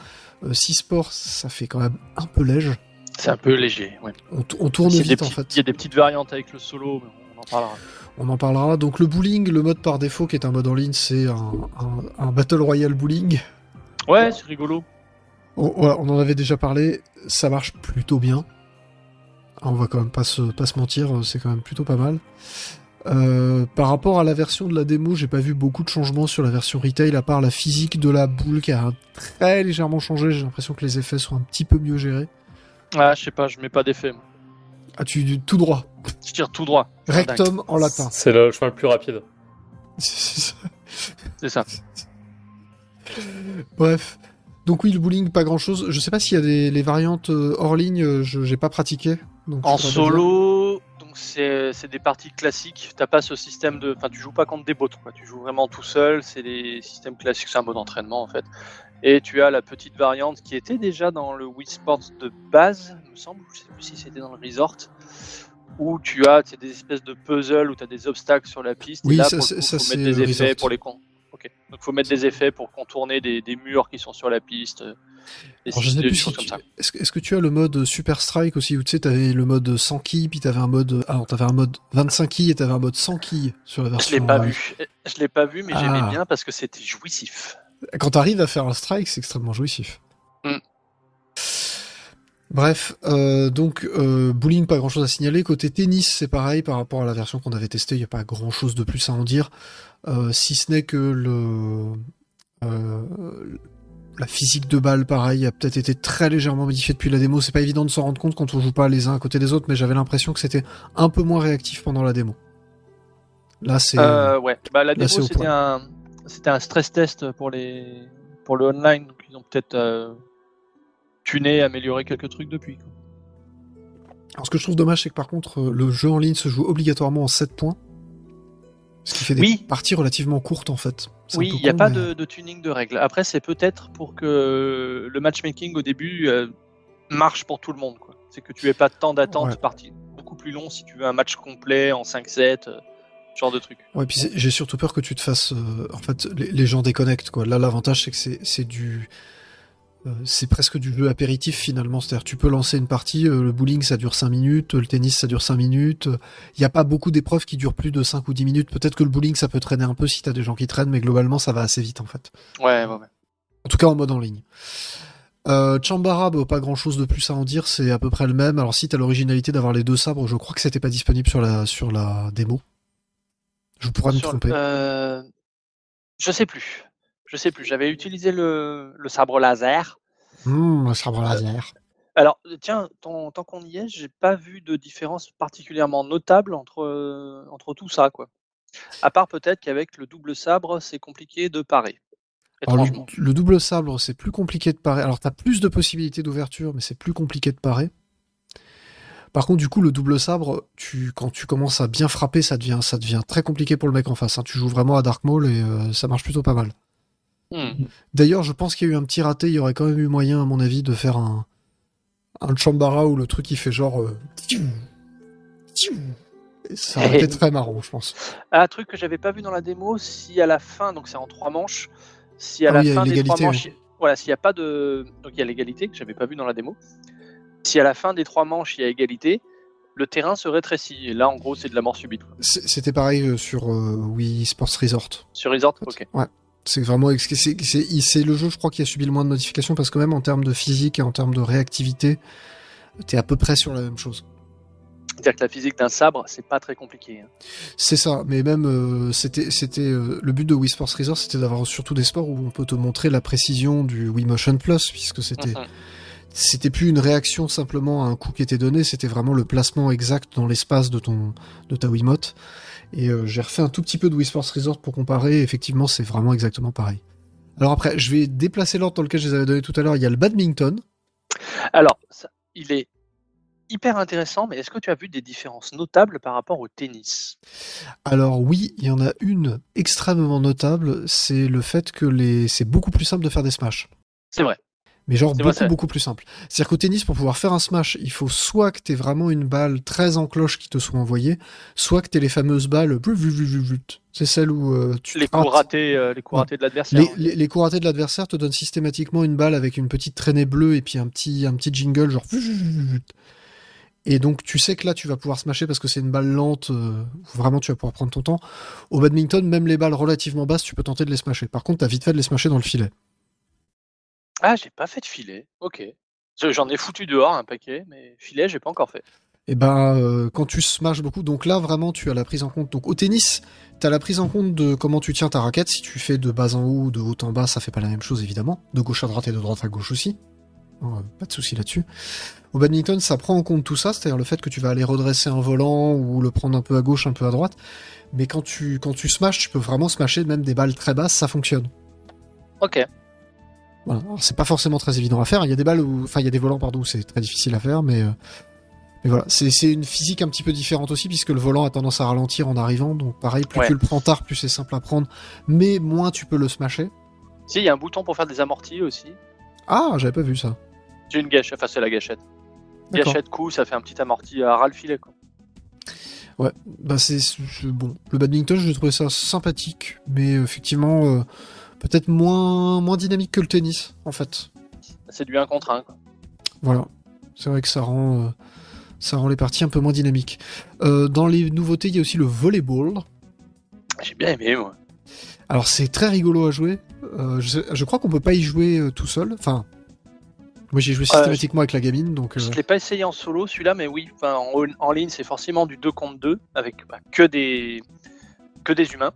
A: 6 sports, ça fait quand même un peu léger.
C: C'est un peu léger, ouais.
A: On, tourne vite, en fait.
C: il y a des petites variantes avec le solo, mais on en parlera.
A: On en parlera. Donc le bowling, le mode par défaut qui est un mode en ligne, c'est un, un- un Battle Royale bowling.
C: Ouais, c'est rigolo.
A: On, voilà, on en avait déjà parlé, ça marche plutôt bien. Ah, On va quand même pas se, pas se mentir, c'est quand même plutôt pas mal. Euh, par rapport à la version de la démo, j'ai pas vu beaucoup de changements sur la version retail, à part la physique de la boule qui a très légèrement changé. J'ai l'impression que les effets sont un petit peu mieux gérés.
C: Ah, je sais pas, je mets pas d'effet.
A: Ah, tu tout droit.
C: Je tire tout droit.
A: Rectum en latin.
B: C'est le chemin le plus rapide.
C: C'est ça.
A: Bref. Donc oui, le bowling, pas grand chose. Je sais pas s'il y a des les variantes euh, hors ligne, euh, je j'ai pas pratiqué. Donc
C: En solo, donc c'est c'est des parties classiques. T'as pas ce système de. Enfin, tu joues pas contre des bots, quoi. Tu joues vraiment tout seul. C'est des systèmes classiques. C'est un mode d'entraînement, en fait. Et tu as la petite variante qui était déjà dans le Wii Sports de base, il me semble. Je sais plus si c'était dans le Resort. Où tu as des espèces de puzzles où tu as des obstacles sur la piste.
A: Oui,
C: et là,
A: ça,
C: pour
A: ça,
C: mettre des effets
A: Resort.
C: pour les con. Ok. Donc faut mettre des effets pour contourner des, des murs qui sont sur la piste. Des,
A: Alors, je sais
C: des
A: plus
C: choses
A: si
C: comme
A: tu-
C: ça.
A: Est-ce que, tu as le mode Super Strike aussi où tu sais t'avais le mode sans quilles puis t'avais un mode ah non, t'avais un mode 25 quilles et t'avais un mode sans quilles sur la
C: Je
A: version.
C: l'ai pas vu. Je l'ai pas vu, mais
A: Ah.
C: j'aimais bien parce que c'était jouissif.
A: Quand t'arrives à faire un strike, c'est extrêmement jouissif.
C: Mm.
A: Bref, euh, donc euh, bowling, pas grand chose à signaler. Côté tennis, c'est pareil par rapport à la version qu'on avait testée. Il n'y a pas grand chose de plus à en dire, euh, si ce n'est que le euh, la physique de balle, pareil, a peut-être été très légèrement modifiée depuis la démo. C'est pas évident de s'en rendre compte quand on joue pas les uns à côté des autres, mais j'avais l'impression que c'était un peu moins réactif pendant la démo. Là, c'est
C: Euh, ouais. Bah, la démo, c'était un, stress test pour les, pour le online. Donc ils ont peut-être tuné, amélioré quelques trucs depuis. quoi.
A: Alors, ce que je trouve dommage, c'est que par contre, le jeu en ligne se joue obligatoirement en 7 points. Ce qui fait des
C: Oui.
A: parties relativement courtes, en fait.
C: Oui, il n'y a
A: con,
C: pas
A: mais-
C: de, de tuning de règles. Après, c'est peut-être pour que le matchmaking au début euh, marche pour tout le monde. quoi. C'est que tu aies pas de temps d'attente
A: Ouais.
C: parti beaucoup plus long si tu veux un match complet en 5-7, euh, ce genre de truc.
A: Ouais, puis j'ai surtout peur que tu te fasses. euh, en fait, les, les gens déconnectent, quoi. Là, l'avantage, c'est que c'est du. Euh, c'est presque du jeu apéritif finalement, c'est-à-dire tu peux lancer une partie, euh, le bowling ça dure 5 minutes, le tennis ça dure 5 minutes, il n'y a pas beaucoup d'épreuves qui durent plus de 5 ou 10 minutes, peut-être que le bowling ça peut traîner un peu si t'as des gens qui traînent, mais globalement ça va assez vite en fait.
C: Ouais, ouais, ouais.
A: En tout cas en mode en ligne. Euh, Chambara, bah, pas grand chose de plus à en dire, c'est à peu près le même. Alors si t'as l'originalité d'avoir les deux sabres, je crois que c'était pas disponible sur la, sur la démo. Je pourrais me tromper.
C: euh, je sais plus. Je sais plus. J'avais utilisé le, le sabre laser.
A: Hum, le sabre laser.
C: Alors, euh, tiens, tant, tant qu'on y est, j'ai pas vu de différence particulièrement notable entre, euh, entre tout ça, quoi. À part peut-être qu'avec le double sabre, c'est compliqué de parer.
A: Alors, le, double sabre, c'est plus compliqué de parer. Alors, t'as plus de possibilités d'ouverture, mais c'est plus compliqué de parer. Par contre, du coup, le double sabre, tu, quand tu commences à bien frapper, ça devient, ça devient très compliqué pour le mec en face. hein. Tu joues vraiment à Dark Maul et euh, ça marche plutôt pas mal.
C: Hmm.
A: D'ailleurs, je pense qu'il y a eu un petit raté. Il y aurait quand même eu moyen, à mon avis, de faire un, un Chambara où le truc il fait genre. euh, et ça aurait été très marrant, je pense.
C: Un truc que j'avais pas vu dans la démo, si à la fin, donc c'est en trois manches, si à
A: Ah
C: la
A: oui,
C: fin des trois manches, voilà, s'il n'y a pas de, donc il y a l'égalité que j'avais pas vu dans la démo. Si à la fin des trois manches il y a égalité, le terrain se rétrécit. Et là, en gros, c'est de la mort subite.
A: C'était pareil euh, sur euh, Wii Sports Resort.
C: Sur Resort,
A: en fait.
C: ok.
A: Ouais. C'est vraiment c'est le jeu, je crois, qui a subi le moins de modifications parce que même en termes de physique et en termes de réactivité, t'es à peu près sur la même chose.
C: C'est-à-dire que la physique d'un sabre, c'est pas très compliqué. hein.
A: C'est ça, mais même euh, c'était c'était euh, le but de Wii Sports Resort, c'était d'avoir surtout des sports où on peut te montrer la précision du Wii Motion Plus, puisque c'était
C: Mhm.
A: c'était plus une réaction simplement à un coup qui était donné, c'était vraiment le placement exact dans l'espace de ton de ta Wiimote. Et euh, j'ai refait un tout petit peu de Wii Sports Resort pour comparer. effectivement, c'est vraiment exactement pareil. Alors après, je vais déplacer l'ordre dans lequel je les avais donné tout à l'heure. Il y a le badminton.
C: Alors, ça- il est hyper intéressant, mais est-ce que tu as vu des différences notables par rapport au tennis?
A: Alors oui, il y en a une extrêmement notable, c'est le fait que les c'est beaucoup plus simple de faire des smash.
C: C'est vrai.
A: Mais genre beaucoup,
C: vrai,
A: beaucoup plus simple. C'est-à-dire qu'au tennis, pour pouvoir faire un smash, il faut soit que t'aies vraiment une balle très en cloche qui te soit envoyée, soit que t'aies les fameuses balles. C'est celle où euh, tu
C: Les coups ratés, euh, les coups
A: Ouais.
C: ratés de l'adversaire.
A: Les, les, les coups ratés de l'adversaire te donnent systématiquement une balle avec une petite traînée bleue et puis un petit, un petit jingle genre. Et donc tu sais que là tu vas pouvoir smasher parce que c'est une balle lente, euh, où vraiment tu vas pouvoir prendre ton temps. Au badminton, même les balles relativement basses, tu peux tenter de les smasher. Par contre, t'as vite fait de les smasher dans le filet.
C: Ah, j'ai pas fait de filet. Ok. Je- J'en ai foutu dehors un paquet, mais filet, j'ai pas encore fait.
A: Et ben euh, quand tu smashes beaucoup, donc là vraiment tu as la prise en compte. Donc au tennis, tu as la prise en compte de comment tu tiens ta raquette. Si tu fais de bas en haut ou de haut en bas, ça fait pas la même chose évidemment. De gauche à droite et de droite à gauche aussi. Euh, pas de souci là-dessus. Au badminton, ça prend en compte tout ça, c'est-à-dire le fait que tu vas aller redresser un volant ou le prendre un peu à gauche, un peu à droite. Mais quand tu quand tu smashes, tu peux vraiment smasher même des balles très basses, ça fonctionne.
C: Ok.
A: Voilà. C'est pas forcément très évident à faire. Il y a des balles où, enfin, il y a des volants, pardon, où c'est très difficile à faire, mais, euh, mais voilà. C'est, c'est une physique un petit peu différente aussi, puisque le volant a tendance à ralentir en arrivant. Donc, pareil, plus
C: Ouais.
A: tu le prends tard, plus c'est simple à prendre, mais moins tu peux le smasher.
C: Si, il y a un bouton pour faire des amortis aussi.
A: Ah, j'avais pas vu ça.
C: J'ai une gâchette, enfin c'est la gâchette. Gâchette coup, ça fait un petit amorti à ras le filet. Quoi.
A: Ouais, bah c'est c'est- bon. Le badminton, je trouvais ça sympathique, mais effectivement, euh, peut-être moins, moins dynamique que le tennis, en fait.
C: C'est du 1 contre 1. Quoi.
A: Voilà. C'est vrai que ça rend, euh, ça rend les parties un peu moins dynamiques. Euh, dans les nouveautés, il y a aussi le volleyball.
C: J'ai bien aimé, moi.
A: Alors c'est très rigolo à jouer. Euh, je, je crois qu'on peut pas y jouer tout seul. Enfin, moi j'ai joué systématiquement avec la gamine, donc.
C: Je l'ai pas essayé en solo celui-là, mais oui, en, en ligne c'est forcément du 2 contre 2 avec bah, que, des, que des humains.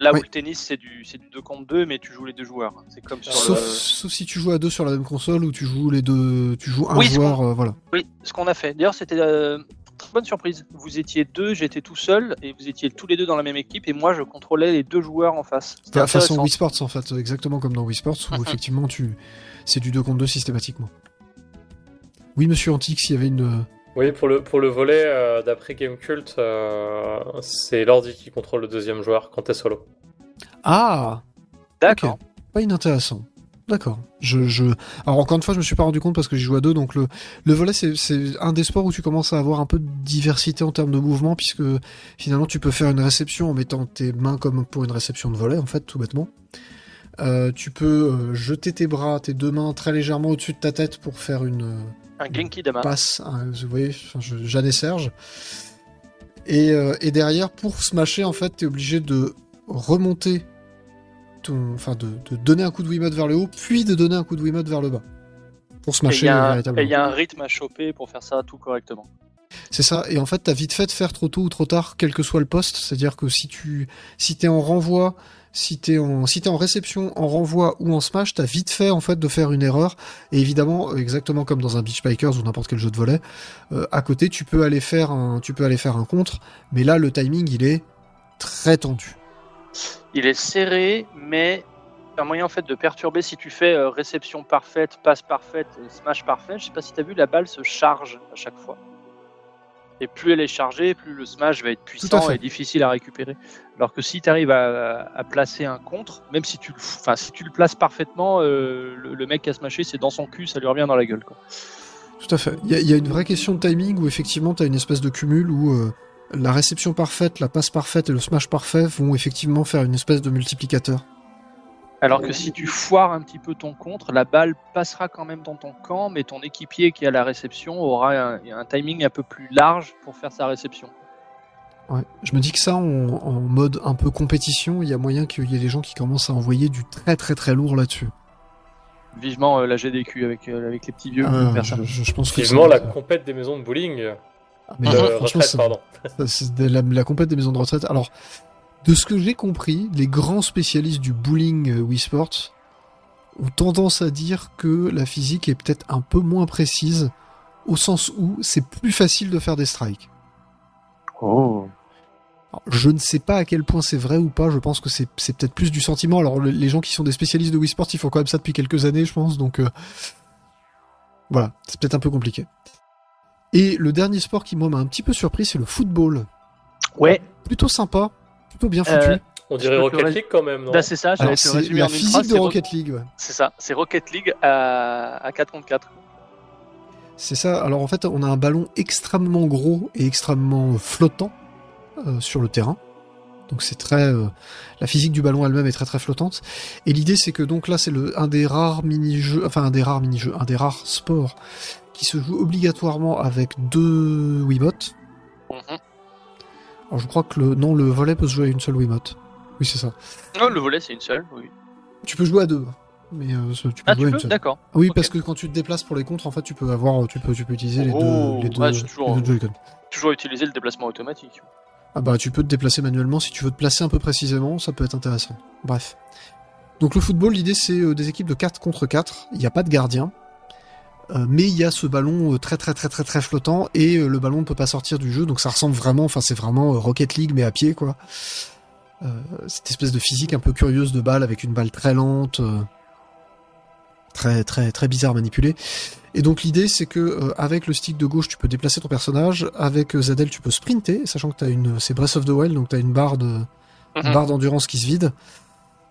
C: Là où le tennis c'est du, c'est du 2 contre 2, mais tu joues les deux joueurs. C'est comme sur
A: sauf,
C: le.
A: sauf si tu joues à deux sur la même console ou tu joues les deux, tu joues un
C: Oui, ce
A: joueur, euh, voilà.
C: Oui, ce qu'on a fait. D'ailleurs, c'était euh, très bonne surprise. Vous étiez deux, j'étais tout seul, et vous étiez tous les deux dans la même équipe, et moi je contrôlais les deux joueurs en face. C'était
A: Enfin, façon. Wii Sports en fait, exactement comme dans Wii Sports où effectivement tu, c'est du 2 contre 2 systématiquement. Oui, Monsieur Antix, il y avait une.
B: Oui, pour le, pour le volet, euh, d'après Gamecult, euh, c'est l'ordi qui contrôle le deuxième joueur quand t'es solo.
A: Ah,
C: D'accord.
A: pas inintéressant. D'accord. Je, je... Alors encore une fois, je me suis pas rendu compte parce que j'y joue à deux, donc le, le volet c'est, c'est un des sports où tu commences à avoir un peu de diversité en termes de mouvement, puisque finalement tu peux faire une réception en mettant tes mains comme pour une réception de volet, en fait, tout bêtement. Euh, tu peux euh, jeter tes bras, tes deux mains très légèrement au-dessus de ta tête pour faire une, euh,
C: Un Genki Dama.
A: passe, hein, vous voyez, je- Jeanne et Serge. Et, euh, et derrière, pour smasher, en fait, t'es obligé de remonter, ton, enfin, de, de donner un coup de Wiimote vers le haut, puis de donner un coup de Wiimote vers le bas. Pour smasher
C: et
A: véritablement.
C: il y a un rythme à choper pour faire ça tout correctement.
A: C'est ça. Et en fait, t'as vite fait de faire trop tôt ou trop tard, quel que soit le poste. C'est-à-dire que si tu, si t'es en renvoi, si t'es en, t'es en réception, en renvoi ou en smash, t'as vite fait en fait de faire une erreur. Et évidemment, exactement comme dans un Beach Bikers ou n'importe quel jeu de volet, euh, à côté, tu peux aller faire un, tu peux aller faire un contre. Mais là, le timing, il est très tendu.
C: Il est serré, mais un moyen en fait de perturber si tu fais euh, réception parfaite, passe parfaite, euh, smash parfait. Je sais pas si tu as vu, la balle se charge à chaque fois. Et plus elle est chargée, plus le smash va être puissant et difficile à récupérer. Alors que si tu arrives à, à placer un contre, même si tu, le- enfin, si tu le places parfaitement, euh, le, le mec qui a smashé, c'est dans son cul, ça lui revient dans la gueule. Quoi.
A: Tout à fait. Il y, a- il y a une vraie question de timing où effectivement t'as une espèce de cumul où euh, la réception parfaite, la passe parfaite et le smash parfait vont effectivement faire une espèce de multiplicateur.
C: Alors que si tu foires un petit peu ton contre, la balle passera quand même dans ton camp, mais ton équipier qui est à la réception aura un, un timing un peu plus large pour faire sa réception.
A: Ouais. Je me dis que ça, en, en mode un peu compétition, il y a moyen qu'il y ait des gens qui commencent à envoyer du très très très lourd là-dessus.
C: Vivement euh, la GDQ avec, euh, avec les petits vieux
A: Ah,
C: pour faire
A: je,
C: ça.
A: je- je pense que
B: Vivement la compète des maisons de bowling.
A: Ah, mais
B: retraite, pardon.
A: ça, c'est de la, la compète des maisons de retraite. Alors, de ce que j'ai compris, les grands spécialistes du bowling euh, Wii Sports ont tendance à dire que la physique est peut-être un peu moins précise, au sens où c'est plus facile de faire des strikes.
C: Oh.
A: Alors, je ne sais pas à quel point c'est vrai ou pas, je pense que c'est peut-être plus du sentiment. Alors le- les gens qui sont des spécialistes de Wii Sports, ils font quand même ça depuis quelques années, je pense, donc euh, voilà, c'est peut-être un peu compliqué. Et le dernier sport qui moi m'a un petit peu surpris, c'est le football.
C: Ouais,
A: Plutôt sympa, plutôt bien foutu.
C: Euh,
B: On dirait Rocket League quand même, non
C: bah, c'est ça, j'allais
A: Alors
C: te
A: c'est
C: résumer
A: la
C: en une
A: physique
C: phrase,
A: de Rocket League, ouais.
C: C'est ça, c'est Rocket League à, à 4 contre 4.
A: C'est ça. Alors en fait, on a un ballon extrêmement gros et extrêmement flottant euh, sur le terrain. Donc c'est très euh, la physique du ballon elle-même est très très flottante. Et l'idée c'est que donc là c'est le un des rares mini-jeux, enfin un des rares mini-jeux, un des rares sports qui se joue obligatoirement avec deux Wiimotes.
C: Mhm.
A: Alors je crois que le non le volet peut se jouer à une seule Wiimote. Oui c'est ça.
C: Non, le volet c'est une seule, oui.
A: Tu peux jouer à deux. mais euh, tu peux
C: Ah,
A: jouer
C: tu
A: une seule.
C: D'accord.
A: Oui, parce que quand tu te déplaces pour les contres, en fait, tu peux avoir, tu peux, tu peux utiliser les
C: Oh,
A: deux, les deux,
C: ouais, j'ai toujours-
A: les deux Joy-Con.
C: Toujours utiliser le déplacement automatique.
A: Ah bah tu peux te déplacer manuellement si tu veux te placer un peu précisément, ça peut être intéressant. Bref. Donc le football, l'idée c'est euh, des équipes de 4 contre 4, il n'y a pas de gardien, mais il y a ce ballon euh, très très très très très flottant et euh, le ballon ne peut pas sortir du jeu, donc ça ressemble vraiment, enfin c'est vraiment euh, Rocket League mais à pied quoi. Euh, cette espèce de physique un peu curieuse de balle avec une balle très lente, euh, très très très bizarre à manipuler. Et donc l'idée c'est que euh, avec le stick de gauche tu peux déplacer ton personnage, avec euh, ZL tu peux sprinter, sachant que t'as une c'est Breath of the Wild donc t'as une barre de une
C: Mhm.
A: barre d'endurance qui se vide.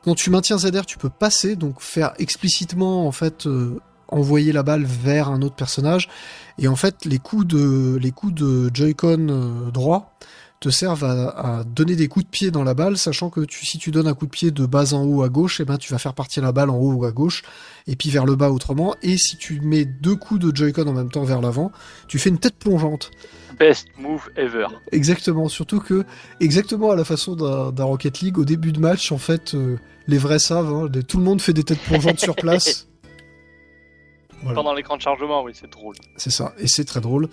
A: Quand tu maintiens ZR tu peux passer donc faire explicitement en fait euh, envoyer la balle vers un autre personnage et en fait les coups de les coups de Joy-Con euh, droit te servent à, à donner des coups de pied dans la balle, sachant que tu, si tu donnes un coup de pied de bas en haut à gauche, et ben tu vas faire partir la balle en haut ou à gauche, et puis vers le bas autrement. Et si tu mets deux coups de Joy-Con en même temps vers l'avant, tu fais une tête plongeante.
C: Best move ever.
A: Exactement, surtout que, exactement à la façon d'un Rocket League, au début de match, en fait, euh, les vrais savent, hein, tout le monde fait des têtes plongeantes sur place. Voilà.
C: Pendant l'écran de chargement, oui, c'est drôle.
A: C'est ça, et c'est très drôle.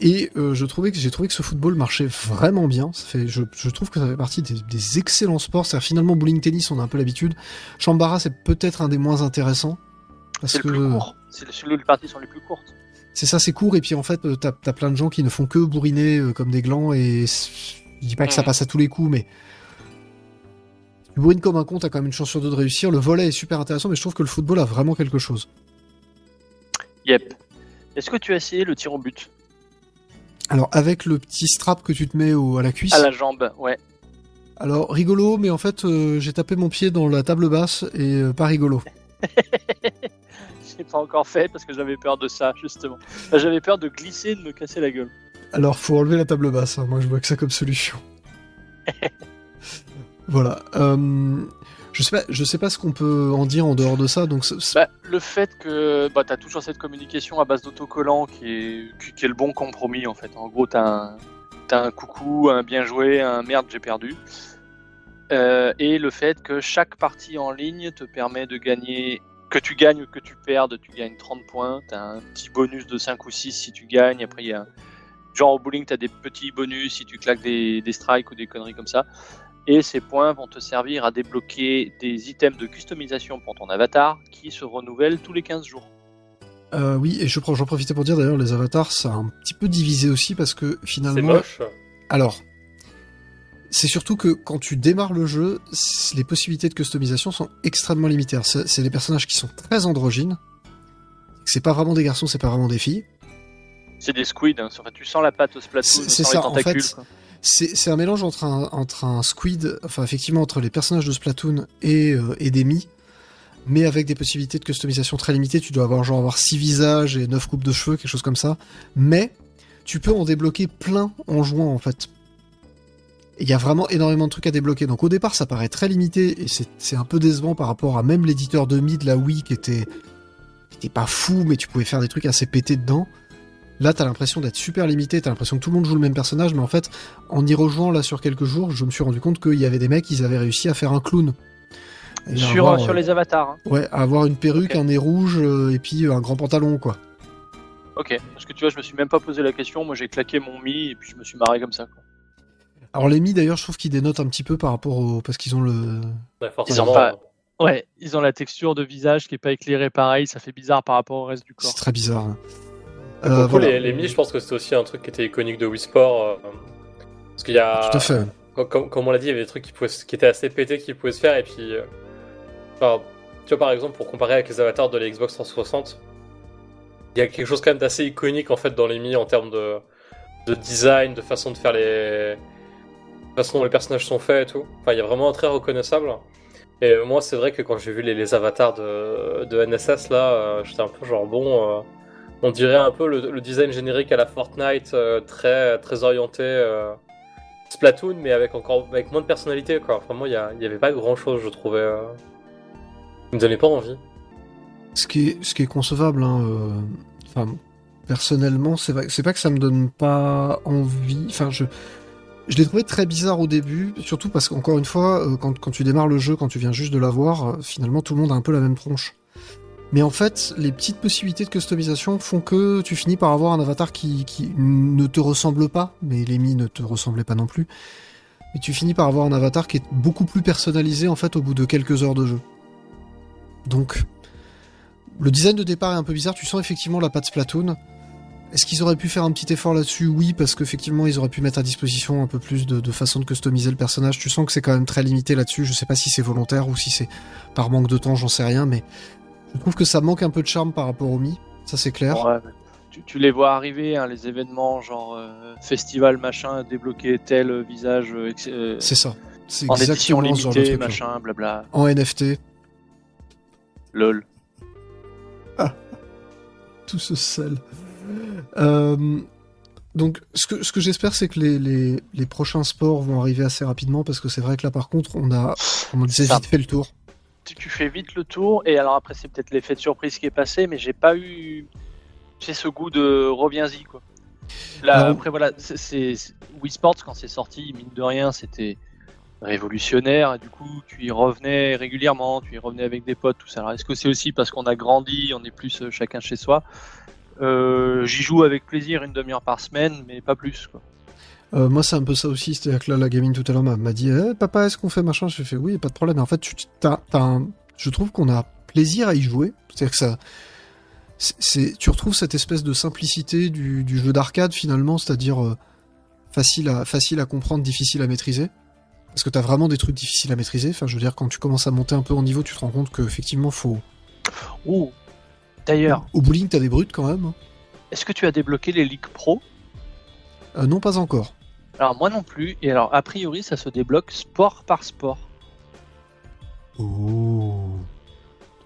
A: Et euh, je trouvais que j'ai trouvé que ce football marchait vraiment bien. Ça fait, je, je trouve que ça fait partie des, des excellents sports. C'est finalement bowling tennis, on a un peu l'habitude. Chambara, c'est peut-être un des moins intéressants parce
C: C'est
A: que
C: le plus court. Les parties sont les plus courtes.
A: c'est ça, c'est court. Et puis en fait, euh, t'as as plein de gens qui ne font que bourriner euh, comme des glands. Et je dis pas que ça
C: Mhm.
A: passe à tous les coups, mais tu bourrines comme un con, t'as quand même une chance sur deux de réussir. Le volet est super intéressant, mais je trouve que le football a vraiment quelque chose.
C: Yep. Est-ce que tu as essayé le tir au but
A: Alors avec le petit strap que tu te mets au- à la cuisse.
C: À la jambe, ouais.
A: Alors rigolo, mais en fait euh, j'ai tapé mon pied dans la table basse et euh, pas rigolo.
C: J'ai pas encore fait parce que j'avais peur de ça, justement. Enfin, J'avais peur de glisser et de me casser la gueule.
A: Alors faut enlever la table basse, hein. moi je vois que ça comme solution. voilà. euh, je sais pas, je sais pas ce qu'on peut en dire en dehors de ça, donc
C: Bah, le fait que bah, tu as toujours cette communication à base d'autocollant qui est, qui, est le bon compromis en fait. En gros, tu as, un coucou, un bien joué, un merde, j'ai perdu. Euh, et le fait que chaque partie en ligne te permet de gagner, que tu gagnes ou que tu perdes, tu gagnes 30 points. Tu as un petit bonus de 5 ou 6 si tu gagnes. Après, genre au bowling, tu as des petits bonus si tu claques des strikes ou des conneries comme ça. Et ces points vont te servir à débloquer des items de customisation pour ton avatar qui se renouvellent tous les 15 jours.
A: euh, oui, et je prends- j'en profitais pour dire d'ailleurs les avatars, ça a un petit peu divisé aussi parce que
B: C'est
A: finalement,
B: moche.
A: alors c'est surtout que quand tu démarres le jeu, les possibilités de customisation sont extrêmement limitées. C'est c'est des personnages qui sont très androgynes. C'est pas vraiment des garçons, c'est pas vraiment des filles.
C: C'est des squids, hein. Tu sens la patte au Splatoon,
A: C'est-
C: tu
A: c'est
C: sens
A: ça,
C: les
A: en
C: tentacules.
A: fait.
C: quoi.
A: C'est un mélange entre un, squid, enfin effectivement entre les personnages de Splatoon et, euh, et des mais avec des possibilités de customisation très limitées. Tu dois avoir genre avoir six visages et neuf coupes de cheveux, quelque chose comme ça. Mais tu peux en débloquer plein en jouant en fait. Il y a vraiment énormément de trucs à débloquer. Donc au départ, ça paraît très limité et c'est c'est un peu décevant par rapport à même l'éditeur de Mi de la Wii qui était, qui était pas fou, mais tu pouvais faire des trucs assez pétés dedans. Là, t'as l'impression d'être super limité, t'as l'impression que tout le monde joue le même personnage, mais en fait, en y rejoignant là sur quelques jours, je me suis rendu compte qu'il y avait des mecs, ils avaient réussi à faire un clown.
C: Sur,
A: avoir,
C: sur
A: euh,
C: les avatars. hein.
A: Ouais, à avoir une perruque, un nez rouge euh, et puis euh, un grand pantalon, quoi.
C: Ok, parce que tu vois, je me suis même pas posé la question. Moi, j'ai claqué mon mi et puis je me suis marré comme ça. quoi.
A: Alors les mi d'ailleurs, je trouve qu'ils dénotent un petit peu par rapport au parce qu'ils ont le.
B: Ouais, forcément.
C: pas- Ouais, ils ont la texture de visage qui est pas éclairée pareil. Ça fait bizarre par rapport au reste du corps.
A: C'est très bizarre. hein.
B: Pour
A: Euh, voilà.
B: les, les Mi, je pense que c'était aussi un truc qui était iconique de Wii Sport. euh, parce qu'il y a.
A: Tout à fait.
B: Comme, comme- on l'a dit, il y avait des trucs qui, pouvaient, qui étaient assez pétés qui pouvaient se faire. Et puis. euh, enfin, tu vois, par exemple, pour comparer avec les avatars de la Xbox 360, il y a quelque chose quand même d'assez iconique en fait dans les Mi en termes de, de design, de façon de faire les. de façon dont les personnages sont faits et tout. Enfin, il y a vraiment un trait reconnaissable. Et moi, c'est vrai que quand j'ai vu les, les avatars de, de NSS là, euh, j'étais un peu genre bon. euh, on dirait un peu le, design générique à la Fortnite, euh, très, très orienté euh, Splatoon, mais avec encore avec moins de personnalité. Quoi. Il n'y avait pas grand chose, je trouvais. Euh... Il me donnait pas envie.
A: Ce qui est, concevable, hein, euh, personnellement, c'est pas que ça me donne pas envie. Enfin, je, l'ai trouvé très bizarre au début, surtout parce qu'encore une fois, quand, quand tu démarres le jeu, quand tu viens juste de l'avoir, finalement, tout le monde a un peu la même tronche. Mais en fait, les petites possibilités de customisation font que tu finis par avoir un avatar qui, ne te ressemble pas, mais Lemmy ne te ressemblait pas non plus. Mais tu finis par avoir un avatar qui est beaucoup plus personnalisé en fait au bout de quelques heures de jeu. Donc, le design de départ est un peu bizarre. Tu sens effectivement la patte Splatoon. Est-ce qu'ils auraient pu faire un petit effort là-dessus? Oui, parce qu'effectivement, ils auraient pu mettre à disposition un peu plus de, de façon de customiser le personnage. Tu sens que c'est quand même très limité là-dessus. Je sais pas si c'est volontaire ou si c'est par manque de temps, j'en sais rien, mais je trouve que ça manque un peu de charme par rapport au Mi. Ça, c'est clair.
C: Ouais, tu, tu les vois arriver, hein, les événements genre euh, festival machin, débloquer tel visage euh, euh,
A: C'est ça. C'est
C: en édition
A: exactement de
C: limitée,
A: truc.
C: machin, blabla.
A: En NFT,
C: Lol.
A: tout ce sel. Euh, donc, ce que, ce que j'espère, c'est que les, les, les prochains sports vont arriver assez rapidement, parce que c'est vrai que là, par contre, on a, on a
C: Ça.
A: vite fait le tour.
C: Tu, fais vite le tour. Et alors après c'est peut-être l'effet de surprise qui est passé mais j'ai pas eu c'est ce goût de reviens-y quoi. Là
A: Alors-
C: après voilà c'est- Wii Sports quand c'est sorti mine de rien c'était révolutionnaire. Et du coup tu y revenais régulièrement tu y revenais avec des potes tout ça. Alors est-ce que c'est aussi parce qu'on a grandi on est plus euh, chacun chez soi? Euh, j'y joue avec plaisir une demi-heure par semaine mais pas plus quoi
A: Euh, moi, c'est un peu ça aussi. C'est-à-dire que là, la gamine tout à l'heure m'a dit Eh, Papa, est-ce qu'on fait machin? Je fais Oui, pas de problème. En fait, tu, t'as- t'as un- je trouve qu'on a plaisir à y jouer. C'est-à-dire que ça. c'est- c'est- tu retrouves cette espèce de simplicité du, du jeu d'arcade finalement, c'est-à-dire euh, facile, à, facile à comprendre, difficile à maîtriser. Parce que t'as vraiment des trucs difficiles à maîtriser. Enfin, je veux dire, quand tu commences à monter un peu en niveau, tu te rends compte qu'effectivement, faut.
C: oh d'ailleurs
A: Au bowling, t'as des brutes quand même. hein.
C: est-ce que tu as débloqué les Ligues Pro?
A: Euh, non, pas encore.
C: Alors moi non plus et alors a priori ça se débloque sport par sport
A: Oh.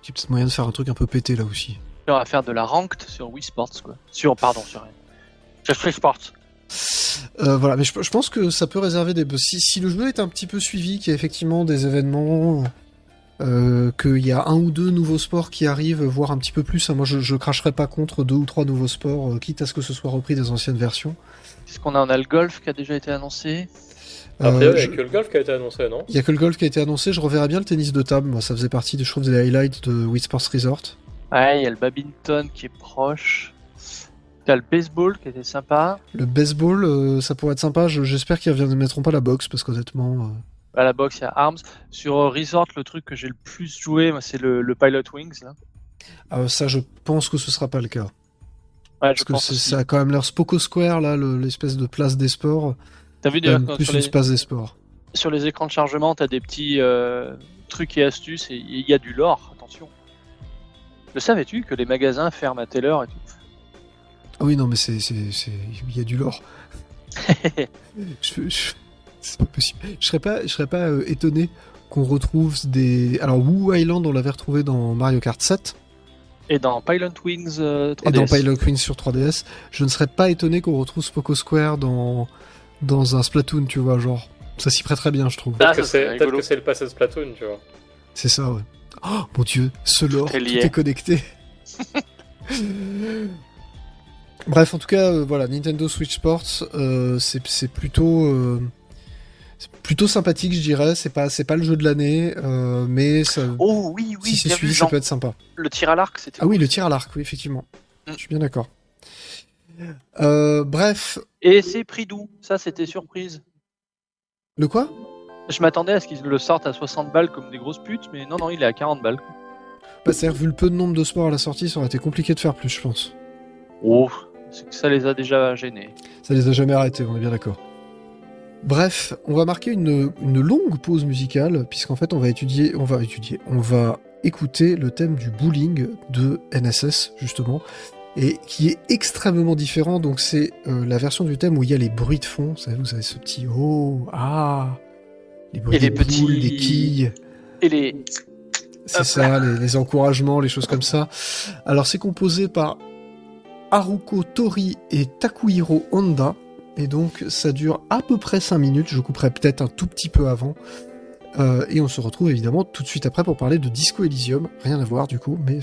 A: Peut-être moyen de faire un truc un peu pété là aussi.
C: On va faire de la ranked sur Wii Sports, quoi. Sur, pardon, sur, sur Wii Sports.
A: Euh, voilà, mais je, je pense que ça peut réserver des. Si, si le jeu est un petit peu suivi, qu'il y a effectivement des événements, euh, qu'il y a un ou deux nouveaux sports qui arrivent, voire un petit peu plus, hein, moi je, je cracherai pas contre deux ou trois nouveaux sports, euh, quitte à ce que ce soit repris des anciennes versions.
C: Qu'est-ce qu'on a On a le golf qui a déjà été annoncé.
B: Après,
A: Euh,
B: il y a
A: je-
B: que le golf qui a été annoncé, non
A: Il y a que le golf qui a été annoncé, je reverrai bien le tennis de table, moi ça faisait partie des, je trouve, des highlights de Wii Sports Resort.
C: Ouais, il y a le badminton qui est proche. T'as le baseball qui était sympa.
A: Le baseball, euh, ça pourrait être sympa, je- j'espère qu'ils ne mettront pas la boxe, parce qu'honnêtement. euh,
C: À la boxe, il y a Arms. Sur euh, Resort, le truc que j'ai le plus joué, moi, c'est le, le Pilot Wings. Là.
A: ça, je pense que ce sera pas le cas.
C: Ouais,
A: Parce que ça a quand même l'air Spoko Square, là, le- l'espèce de place des sports.
C: T'as vu d'ailleurs
A: même
C: quand
A: plus
C: sur
A: une
C: les,
A: place des sports.
C: sur les écrans de chargement, t'as des petits euh, trucs et astuces et il y a du lore, attention. Le savais-tu que les magasins ferment à telle heure et tout?
A: Ah oui, non, mais c'est, il y a du lore. je, je- c'est pas possible. Je serais pas, je serais pas euh, étonné qu'on retrouve des. Alors, Wu Island, on l'avait retrouvé dans Mario Kart 7
C: Et dans Pilot Wings euh, 3DS.
A: et dans Pilot Queen sur 3DS. Je ne serais pas étonné qu'on retrouve Spoko Square dans, dans un Splatoon, tu vois, genre. Ça s'y prête très bien, je trouve.
C: Ah,
B: Peut-être que c'est
C: rigolo.
B: que c'est le passé de Splatoon, tu vois.
A: C'est ça, ouais. Oh mon dieu, ce lore,
C: Tout est
A: tout
C: lié.
A: est connecté. Bref, en tout cas, euh, voilà, Nintendo Switch Sports, euh, c'est c'est plutôt, euh, plutôt sympathique, je dirais. C'est pas, c'est pas le jeu de l'année, euh, mais ça,
C: Oh oui, oui,
A: si c'est suivi, ça peut être sympa.
C: Le tir à l'arc, c'était.
A: Ah oui, le tir à l'arc, oui, effectivement.
C: Mm.
A: Je suis bien d'accord. Euh, bref,
C: Et c'est prix doux, ça c'était surprise.
A: le quoi?
C: Je m'attendais à ce qu'ils le sortent à 60 balles comme des grosses putes, mais non, non, il est à 40 balles.
A: bah, C'est-à-dire, vu le peu de nombre de sports à la sortie, ça aurait été compliqué de faire plus, je pense.
C: Oh, c'est que ça les a déjà gênés.
A: Ça les a jamais arrêtés, on est bien d'accord. Bref, on va marquer une, une longue pause musicale, puisqu'en fait on va étudier, on va étudier, on va écouter le thème du bowling de NSS, justement, et qui est extrêmement différent, donc c'est euh, la version du thème où il y a les bruits de fond, vous savez, vous avez ce petit oh, ah, les bruits
C: Et les
A: des boules,
C: petits-
A: des quilles,
C: Et les.
A: c'est ça, les, les encouragements, les choses comme ça. Alors c'est composé par Haruko Tori et Takuhiro Honda. Et donc ça dure à peu près 5 minutes, je couperai peut-être un tout petit peu avant. Euh, et on se retrouve évidemment tout de suite après pour parler de Disco Elysium. Rien à voir du coup, mais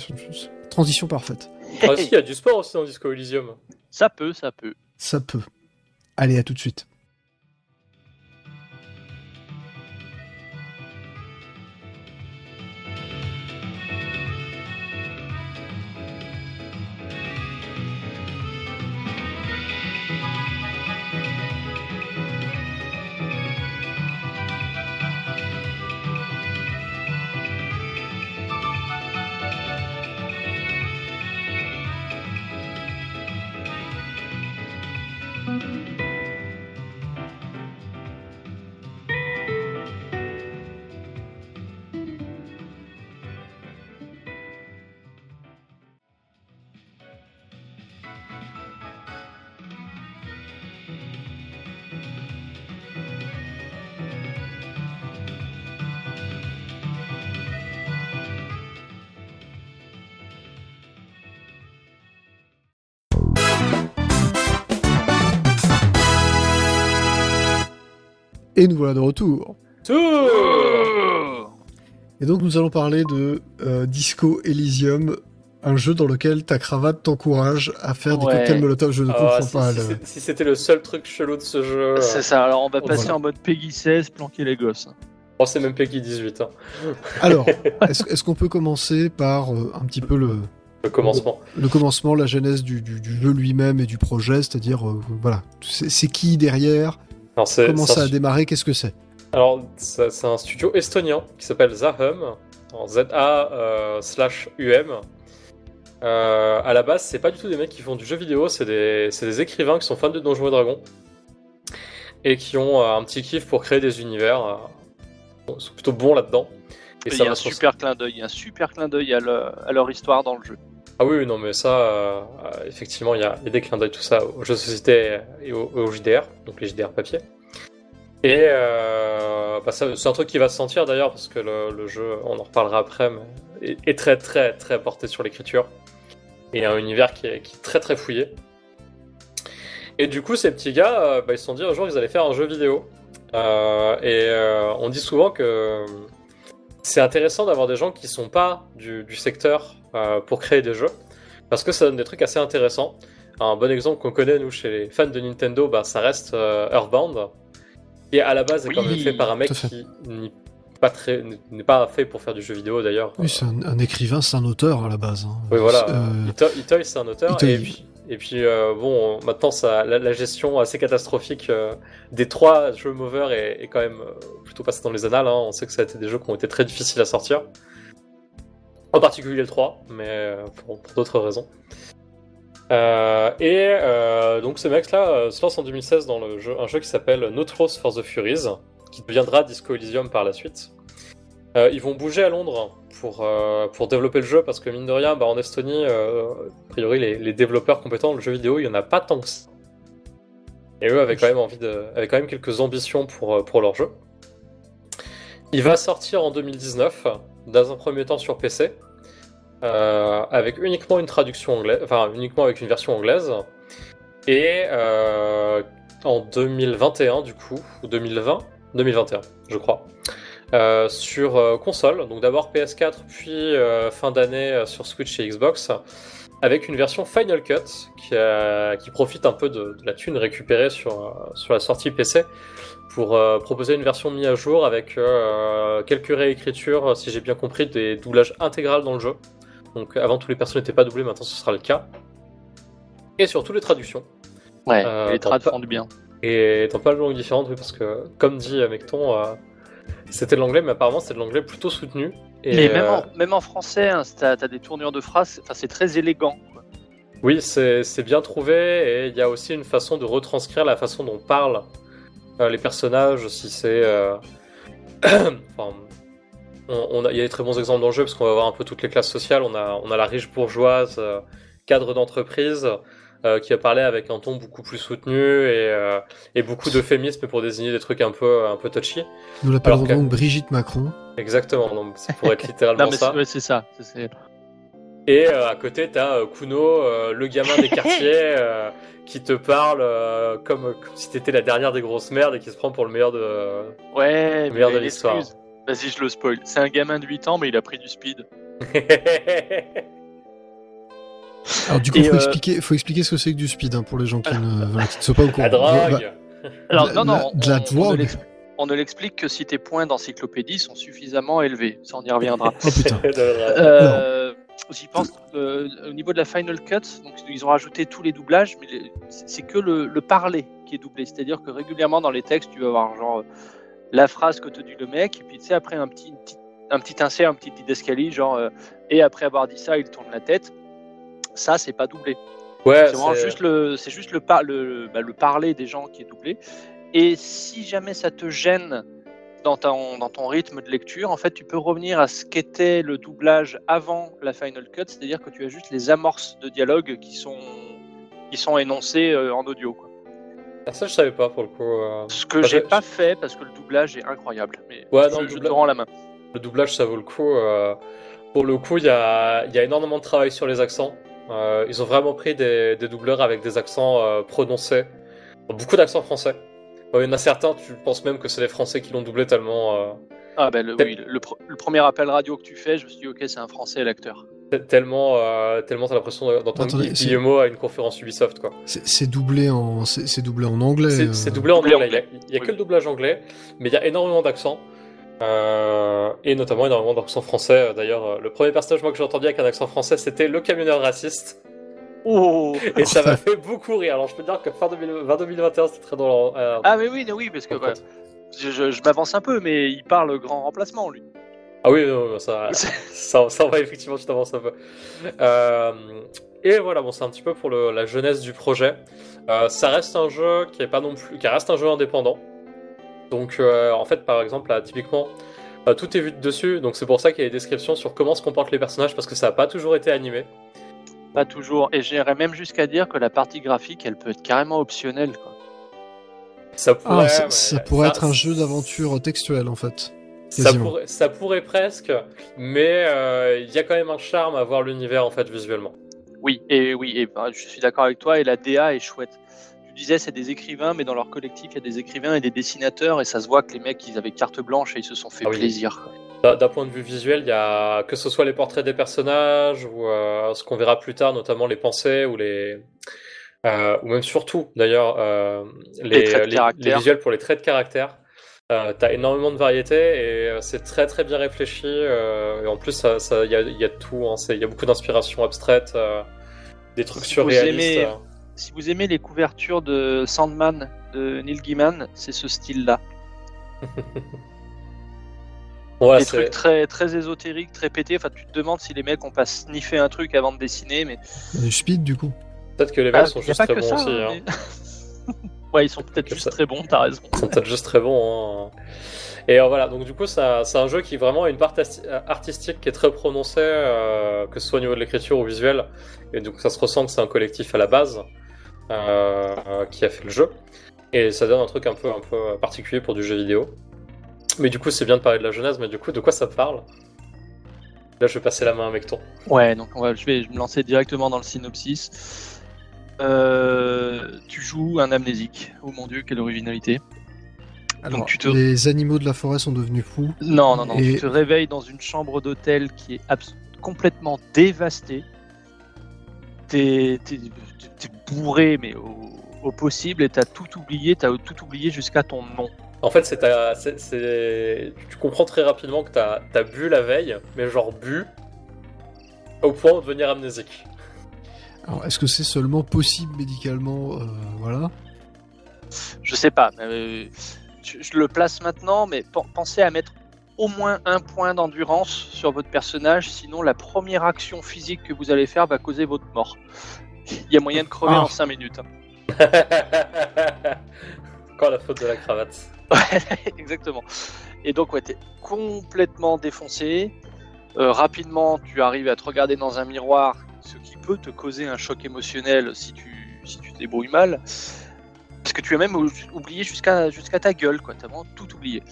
A: transition parfaite.
B: Ah si, il y a du sport aussi dans Disco Elysium.
C: Ça peut, ça peut.
A: Ça peut. Allez, à tout de suite. Et nous voilà de retour.
B: Tout
A: Et donc nous allons parler de euh, Disco Elysium, un jeu dans lequel ta cravate t'encourage à faire des cocktails molotov. Je ne
B: Ah,
A: comprends
B: si,
A: pas.
B: si
A: le-
B: c'est- si c'était le seul truc chelou de ce jeu. euh,
C: C'est ça, alors on va
A: Oh,
C: passer
A: voilà.
C: en mode Peggy 16, planquer les gosses.
B: Oh, c'est même Peggy 18, hein,
A: Alors, est-ce qu'on peut commencer par euh, un petit peu le,
B: le commencement.
A: le commencement, la genèse du, du- du jeu lui-même et du projet, c'est-à-dire, euh, voilà, c'est c'est qui derrière,
B: Alors, c'est-
A: comment
B: c'est
A: ça a démarré, qu'est-ce que c'est
B: Alors, c'est un studio estonien qui s'appelle Zahum, en ZA euh, slash UM. Euh, à la base, c'est pas du tout des mecs qui font du jeu vidéo, c'est des, c'est des écrivains qui sont fans de Donjons et Dragons et qui ont euh, un petit kiff pour créer des univers. euh, ils sont plutôt bons là-dedans. Et
C: Il y
B: ça
C: a
B: va
C: un
B: sur-
C: super clin d'œil, il y a un super clin d'œil à, le- à leur histoire dans le jeu.
B: Ah oui, non, mais ça, euh, effectivement, il y, a des clins d'œil, tout ça, aux jeux de société et aux, JDR, donc les JDR papier. Et euh, bah, c'est un truc qui va se sentir d'ailleurs, parce que le, jeu, on en reparlera après, mais est, très, très, très porté sur l'écriture. Et un univers qui est, très, très fouillé. Et du coup, ces petits gars, euh, bah, ils se sont dit un jour ils allaient faire un jeu vidéo. Euh, et euh, on dit souvent que c'est intéressant d'avoir des gens qui sont pas du, du secteur euh, pour créer des jeux, parce que ça donne des trucs assez intéressants. Un bon exemple qu'on connaît, nous, chez les fans de Nintendo, bah, ça reste euh, Earthbound, qui à la base est quand même fait par un mec qui n'est pas, très- n'est pas fait pour faire du jeu vidéo d'ailleurs.
A: Oui, c'est un, un écrivain, c'est un auteur à la base. hein.
B: Oui, voilà.
A: Euh,
B: Ito- Itoy, c'est un auteur.
A: Itoy.
B: Et puis, et puis euh, bon, maintenant, la, gestion assez catastrophique euh, des trois jeux movers est, quand même euh, plutôt passée dans les annales. hein. On sait que ça a été des jeux qui ont été très difficiles à sortir. En particulier le 3, mais pour, d'autres raisons. Euh, et donc ce mec-là se lance en 2016 dans le jeu, un jeu qui s'appelle No Throws for the Furies, qui deviendra Disco Elysium par la suite. Euh, ils vont bouger à Londres pour, euh, pour développer le jeu parce que mine de rien, bah, en Estonie, euh, a priori, les, les développeurs compétents dans le jeu vidéo, il y en a pas tant que ça. Et eux avaient quand même envie de, avaient quand même quelques ambitions pour, pour leur jeu. Il va sortir en 2019, dans un premier temps sur PC, avec uniquement une traduction anglaise, enfin uniquement avec une version anglaise. Et en 2021 du coup, ou 2020, 2021 je crois, euh, sur euh, console, donc d'abord PS4 puis euh, fin d'année sur Switch et Xbox, avec une version Final Cut qui, qui profite un peu de, de la thune récupérée sur, sur la sortie PC pour proposer une version mise à jour avec quelques réécritures, si j'ai bien compris, des doublages intégrales dans le jeu. Donc avant tous les personnages n'étaient pas doublés, maintenant ce sera le cas. Et surtout les traductions.
C: Ouais, les font du bien.
B: Et dans pas de langues différentes, oui, parce que comme dit Mecton, c'était de l'anglais, mais apparemment c'est de l'anglais plutôt soutenu. Et,
C: Mais même,
B: euh,
C: en, même en français, hein, t'as as des tournures de phrases, c'est très élégant. quoi.
B: Oui, c'est bien trouvé, et il y a aussi une façon de retranscrire la façon dont parlent euh, les personnages, si c'est... euh, enfin, on, il y a des très bons exemples dans le jeu, parce qu'on va voir un peu toutes les classes sociales. On a, on a la riche bourgeoise, euh, cadre d'entreprise, euh, qui a parlé avec un ton beaucoup plus soutenu, et, euh, et beaucoup d'euphémismes pour désigner des trucs un peu, un peu touchy.
A: nous l'appellerons
B: que-
A: donc Brigitte Macron.
B: Exactement, donc ça pourrait être littéralement
C: Non, mais
B: ça.
C: c'est ouais, c'est ça. c'est-
B: Et euh, à côté, t'as euh, Kuno, euh, le gamin des quartiers, euh, qui te parle euh, comme, comme si t'étais la dernière des grosses merdes et qui se prend pour le meilleur de.
C: Ouais,
B: Meilleur
C: mais
B: de l'histoire.
C: excuse. Vas-y, je le spoil. C'est un gamin de 8 ans, mais il a pris du speed.
A: Alors du coup, faut,
C: euh,
A: expliquer, faut expliquer ce que c'est que du speed hein, pour les gens qui ne, voilà, qui ne sont pas au courant.
B: la drogue
A: Bah,
C: Alors,
A: la-
C: non, non,
A: la-
C: on,
A: de la
C: on- on ne
A: drogue.
C: l'ex- on ne l'explique que si tes points d'encyclopédie sont suffisamment élevés. Ça, on y reviendra.
A: Oh putain.
C: Euh, J'y pense euh, au niveau de la Final Cut, donc ils ont rajouté tous les doublages, mais c'est que le, le parler qui est doublé. C'est-à-dire que régulièrement dans les textes, tu vas avoir genre euh, la phrase que te dit le mec, et puis tu sais, après un petit, un petit insert, un petit didascalie, genre euh, et après avoir dit ça, il tourne la tête. Ça, c'est pas doublé.
B: Ouais,
C: C'est vraiment juste le, c'est juste le, par, le, bah, le parler des gens qui est doublé. Et si jamais ça te gêne dans ton, dans ton rythme de lecture, en fait, tu peux revenir à ce qu'était le doublage avant la Final Cut, c'est-à-dire que tu as juste les amorces de dialogue qui sont, qui sont énoncées euh, en audio. quoi.
B: Ah, ça, je savais pas pour le coup. euh.
C: Ce que j'ai pas fait parce que le doublage est incroyable. Mais
B: Ouais,
C: je,
B: le
C: je te rends la main.
B: Le doublage, ça vaut le coup. euh, Pour le coup, il y a, il y a énormément de travail sur les accents. Euh, ils ont vraiment pris des, des doubleurs avec des accents euh, prononcés. Beaucoup d'accents français. Il y en a certains, tu penses même que c'est les Français qui l'ont doublé tellement. euh,
C: Ah ben le, oui, le, le pr- le premier appel radio que tu fais, je me suis dit ok c'est un français l'acteur.
B: te- tellement, euh, tellement t'as l'impression d'entendre Guillemot à une conférence Ubisoft, quoi.
A: C'est doublé en, c'est c'est doublé en anglais.
B: C'est
A: euh.
B: doublé en anglais.
C: anglais.
B: Il y a, il y a
C: Oui.
B: que le doublage anglais, mais il y a énormément d'accents. Euh, et notamment énormément d'accents français. D'ailleurs, euh, le premier personnage moi, que j'ai entendu avec un accent français, c'était le camionneur raciste.
C: Oh
B: Et ça m'a fait beaucoup rire. Alors je peux te dire que fin 2000 20 2021, c'était très drôle. Euh,
C: Ah mais oui, mais oui parce que bah, je, je- je m'avance un peu, mais il parle grand remplacement lui.
B: Ah oui, non, ça, ça, ça va effectivement, tu t'avances un peu. Euh, et voilà, bon, c'est un petit peu pour le- la jeunesse du projet. Euh, ça reste un jeu qui est pas non plus, qui reste un jeu indépendant. Donc, euh, en fait, par exemple, là, typiquement, euh, tout est vu de dessus. Donc, c'est pour ça qu'il y a des descriptions sur comment se comportent les personnages parce que ça n'a pas toujours été animé.
C: Pas toujours. Et j'irais même jusqu'à dire que la partie graphique, elle peut être carrément optionnelle. Quoi.
B: Ça pourrait,
A: Ah, ça,
B: mais
A: ça pourrait
B: ça-
A: être un jeu d'aventure textuel en fait.
B: Ça pourrait, ça pourrait presque, mais euh, il y a quand même un charme à voir l'univers en fait visuellement.
C: Oui, et oui, et bah, je suis d'accord avec toi. Et la DA est chouette. Disais c'est des écrivains, mais dans leur collectif il y a des écrivains et des dessinateurs, et ça se voit que les mecs ils avaient carte blanche et ils se sont fait
B: Ah oui.
C: plaisir.
B: D'un point de vue visuel, il y a que ce soit les portraits des personnages ou euh, ce qu'on verra plus tard, notamment les pensées ou les euh, ou même surtout d'ailleurs euh, les, visuels pour les traits de caractère. Euh, T'as énormément de variétés et c'est très très bien réfléchi. et en plus, ça- ça- il y, a, il y a tout. hein, Il y a beaucoup d'inspiration abstraite, euh, des trucs
C: Si vous
B: surréalistes.
C: aimez-. Si vous aimez les couvertures de Sandman de Neil Gaiman, c'est ce style-là.
B: Voilà,
C: des
B: c'est-
C: trucs très très ésotériques, très pétés. Enfin, tu te demandes si les mecs ont pas sniffé un truc avant de dessiner, mais
A: Les speed du coup.
B: peut-être que les
C: Ah,
B: vels sont juste très bons
C: ça.
B: aussi.
C: hein,
B: hein.
C: mais- ouais, ils sont peut-être juste
B: ça.
C: très bons. T'as raison.
B: Ils sont peut-être juste très bons. hein. Et euh, voilà, donc du coup, c'est un jeu qui vraiment a une part asti- artistique qui est très prononcée, euh, que ce soit au niveau de l'écriture ou visuel. Et donc ça se ressent que c'est un collectif à la base euh, qui a fait le jeu. Et ça donne un truc un peu, un peu particulier pour du jeu vidéo. Mais du coup, c'est bien de parler de la jeunesse, mais du coup, de quoi ça parle? Là, je vais passer la main à Mecton.
C: Ouais, donc on va, je vais me lancer directement dans le synopsis. Euh, tu joues un amnésique. Oh mon dieu, quelle originalité.
A: Alors,
C: tu te-
A: les animaux de la forêt sont devenus fous.
C: Non, non, non.
A: Et-
C: Tu te réveilles dans une chambre d'hôtel qui est abs- complètement dévastée. T'es t'es- t'es bourré, mais au, au possible, et t'as tout oublié. T'as tout oublié jusqu'à ton nom.
B: En fait, c'est ta- c'est- c'est- tu comprends très rapidement que t'as as bu la veille, mais genre bu au point de devenir amnésique.
A: Alors, est-ce que c'est seulement possible médicalement euh, Voilà.
C: Je sais pas. euh, je, je le place maintenant, mais pen- pensez à mettre au moins un point d'endurance sur votre personnage, sinon la première action physique que vous allez faire va causer votre mort. Il y a moyen de crever
A: Ah.
C: en 5 minutes.
B: Encore la faute de la cravate.
C: Exactement. Et donc, ouais, t'es complètement défoncé. Euh, rapidement, tu arrives à te regarder dans un miroir, ce qui peut te causer un choc émotionnel si tu, si tu te débrouilles mal. Parce que tu as même ou- oublié jusqu'à jusqu'à ta gueule, quoi. T'as vraiment tout oublié.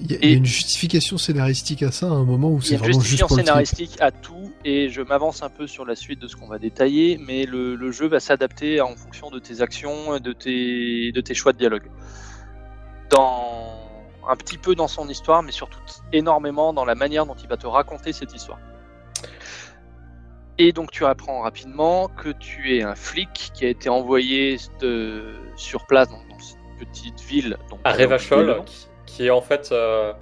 A: Il y, a-
C: Et-
A: il y a une justification scénaristique à ça à un moment où
C: Il y
A: c'est
C: a une
A: vraiment juste
C: justification
A: pour le trip.
C: scénaristique à tout, et je m'avance un peu sur la suite de ce qu'on va détailler, mais le, le jeu va s'adapter en fonction de tes actions, de tes, de tes choix de dialogue. Dans, un petit peu dans son histoire, mais surtout énormément dans la manière dont il va te raconter cette histoire. Et donc tu apprends rapidement que tu es un flic qui a été envoyé de- sur place dans cette petite ville. Donc,
B: À
C: le
B: Revachol, qui, qui est en fait. euh,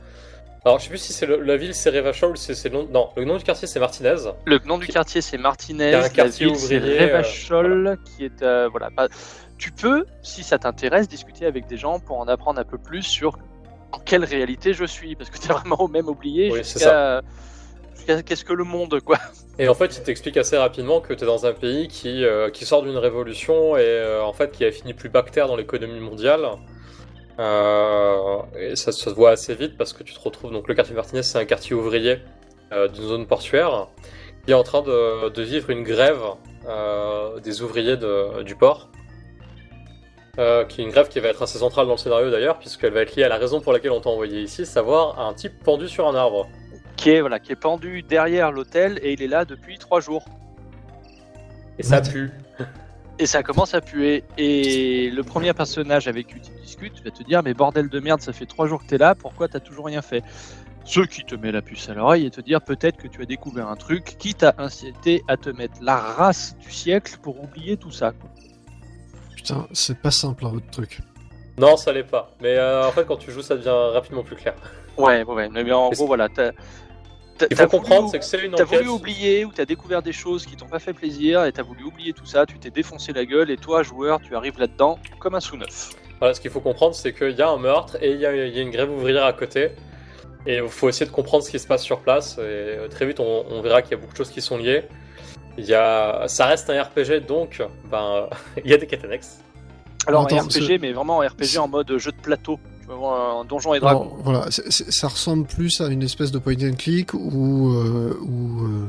B: Alors, je sais plus si c'est la ville, c'est Revachol ou c'est le nom. Non, le nom du quartier, c'est Martinez.
C: Le nom du quartier c'est Martinez,
B: Il un
C: la
B: quartier
C: ville c'est
B: ouvrier, euh,
C: Revachol, qui est euh, voilà. pas- Tu peux, si ça t'intéresse, discuter avec des gens pour en apprendre un peu plus sur en quelle réalité je suis, parce que t'es vraiment au même oublié
B: Oui,
C: jusqu'à qu'est-ce que le monde quoi?
B: Et en fait, il t'explique assez rapidement que tu es dans un pays qui, euh, qui sort d'une révolution et euh, en fait qui a fini plus bactère dans l'économie mondiale. Euh, et ça, se voit assez vite parce que tu te retrouves. Donc, le quartier Martinez, c'est un quartier ouvrier d'une zone portuaire qui est en train de, vivre une grève des ouvriers du port. Qui est une grève qui va être assez centrale dans le scénario d'ailleurs, puisqu'elle va être liée à la raison pour laquelle on t'a envoyé ici, savoir un type pendu sur un arbre.
C: Qui est voilà, qui est pendu derrière l'hôtel et il est là depuis trois jours.
B: Et ça
A: What
B: pue.
C: Et ça commence à puer. Et le premier personnage avec qui tu discutes va te dire Mais bordel de merde, ça fait trois jours que t'es là, pourquoi t'as toujours rien fait? Ce qui te met la puce à l'oreille et te dire Peut-être que tu as découvert un truc qui t'a incité à te mettre la race du siècle pour oublier tout ça. quoi.
A: Putain, c'est pas simple, hein, votre truc.
B: Non, ça l'est pas. Mais euh, en fait, quand tu joues, ça devient rapidement plus clair.
C: Ouais, ouais, ouais. Mais en gros, voilà. T'as- t'as-
B: Il
C: t'as
B: faut
C: voulu-
B: comprendre, c'est que c'est une
C: T'as
B: enquête.
C: voulu oublier ou t'as découvert des choses qui t'ont pas fait plaisir et t'as voulu oublier tout ça, tu t'es défoncé la gueule et toi, joueur, tu arrives là-dedans comme un sous-neuf.
B: Voilà, ce qu'il faut comprendre, c'est qu'il y a un meurtre et il y, a il y a une grève ouvrière à côté. Et il faut essayer de comprendre ce qui se passe sur place. Et euh, très vite, on, on verra qu'il y a beaucoup de choses qui sont liées. Il y a... Ça reste un RPG, donc ben, il y a des quêtes annexes.
C: Alors
A: Attends,
C: un RPG, mais vraiment un RPG en mode jeu de plateau. Tu vas voir un donjon et
A: Alors,
C: dragon.
A: voilà, c'est- c'est- ça ressemble plus à une espèce de point and click ou. euh, ou euh,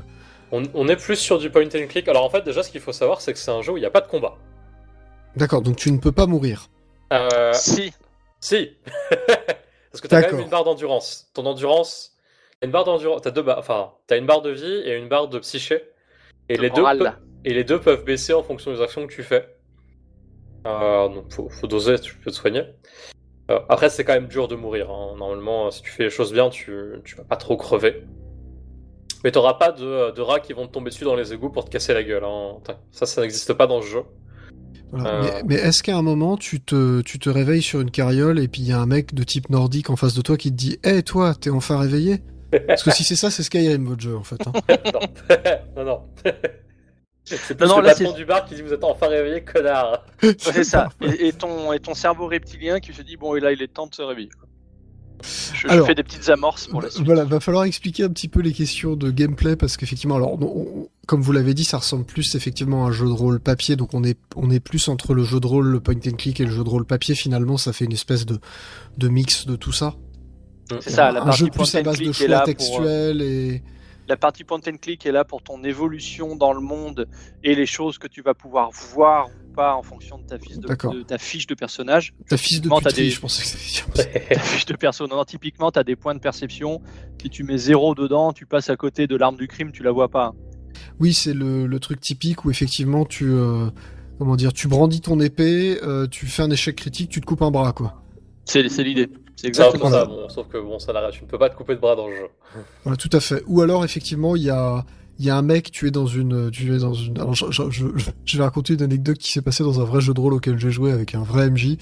B: On, on est plus sur du point and click. Alors en fait, déjà, ce qu'il faut savoir, c'est que c'est un jeu où il n'y a pas de combat.
A: D'accord, donc tu ne peux pas mourir.
B: Euh,
C: Si,
B: Si Parce que t'as quand même une barre d'endurance. Ton endurance, t'as une barre d'endurance, t'as deux barres, enfin, t'as une barre de vie et une barre de psyché. Et
C: De
B: les, deux et les deux peuvent baisser en fonction des actions que tu fais. Euh, donc faut, faut doser, tu peux te soigner. Euh, après, c'est quand même dur de mourir. hein. Normalement, si tu fais les choses bien, tu, tu vas pas trop crever. Mais t'auras pas de, de rats qui vont te tomber dessus dans les égouts pour te casser la gueule. hein. Ça, ça n'existe pas dans ce jeu.
A: Voilà.
B: Euh.
A: Mais, mais est-ce qu'à un moment, tu te, tu te réveilles sur une carriole et puis il y a un mec de type nordique en face de toi qui te dit Hé, toi, t'es enfin réveillé? Parce que si c'est ça, c'est Skyrim, votre jeu, en fait. hein.
B: non, non, non. C'est
C: Non,
B: plus
C: non,
B: le
C: là,
B: patron du bar qui dit vous êtes enfin réveillé, connard.
C: C'est ça. Et, et ton, et ton cerveau reptilien qui se dit bon, et là, il est temps de se réveiller. Je, je
A: Alors,
C: fais des petites amorces pour la suite.
A: Voilà, va falloir expliquer un petit peu les questions de gameplay parce qu'effectivement, alors, on- on- comme vous l'avez dit, ça ressemble plus effectivement à un jeu de rôle papier, donc on est, on est plus entre le jeu de rôle, le point and click et le jeu de rôle papier. Finalement, ça fait une espèce de, de mix de tout ça.
C: C'est ça, la
A: un
C: partie
A: jeu plus à base de choix
C: pour, euh,
A: textuels et.
C: La partie point and click est là pour ton évolution dans le monde et les choses que tu vas pouvoir voir ou pas en fonction de ta fiche de, ta fiche de personnage.
A: Ta fils de
C: Typiquement, t'as
A: puterie,
C: des-
A: je pensais que c'était
C: Ta fiche de perso. Non, typiquement, tu as des points de perception. Si tu mets zéro dedans, tu passes à côté de l'arme du crime, tu la vois pas.
A: Oui, c'est le, le truc typique où effectivement tu euh, comment dire, tu brandis ton épée, euh, tu fais un échec critique, tu te coupes un bras quoi.
C: C'est l'idée. C'est exactement
A: Voilà.
B: ça, bon, sauf que bon, ça tu ne peux pas te couper de bras dans le jeu.
A: Voilà, tout à fait. Ou alors effectivement il y a il y a un mec, tu es dans une, tu es dans une. Alors, je, je- je- je vais raconter une anecdote qui s'est passée dans un vrai jeu de rôle auquel j'ai joué avec un vrai MJ,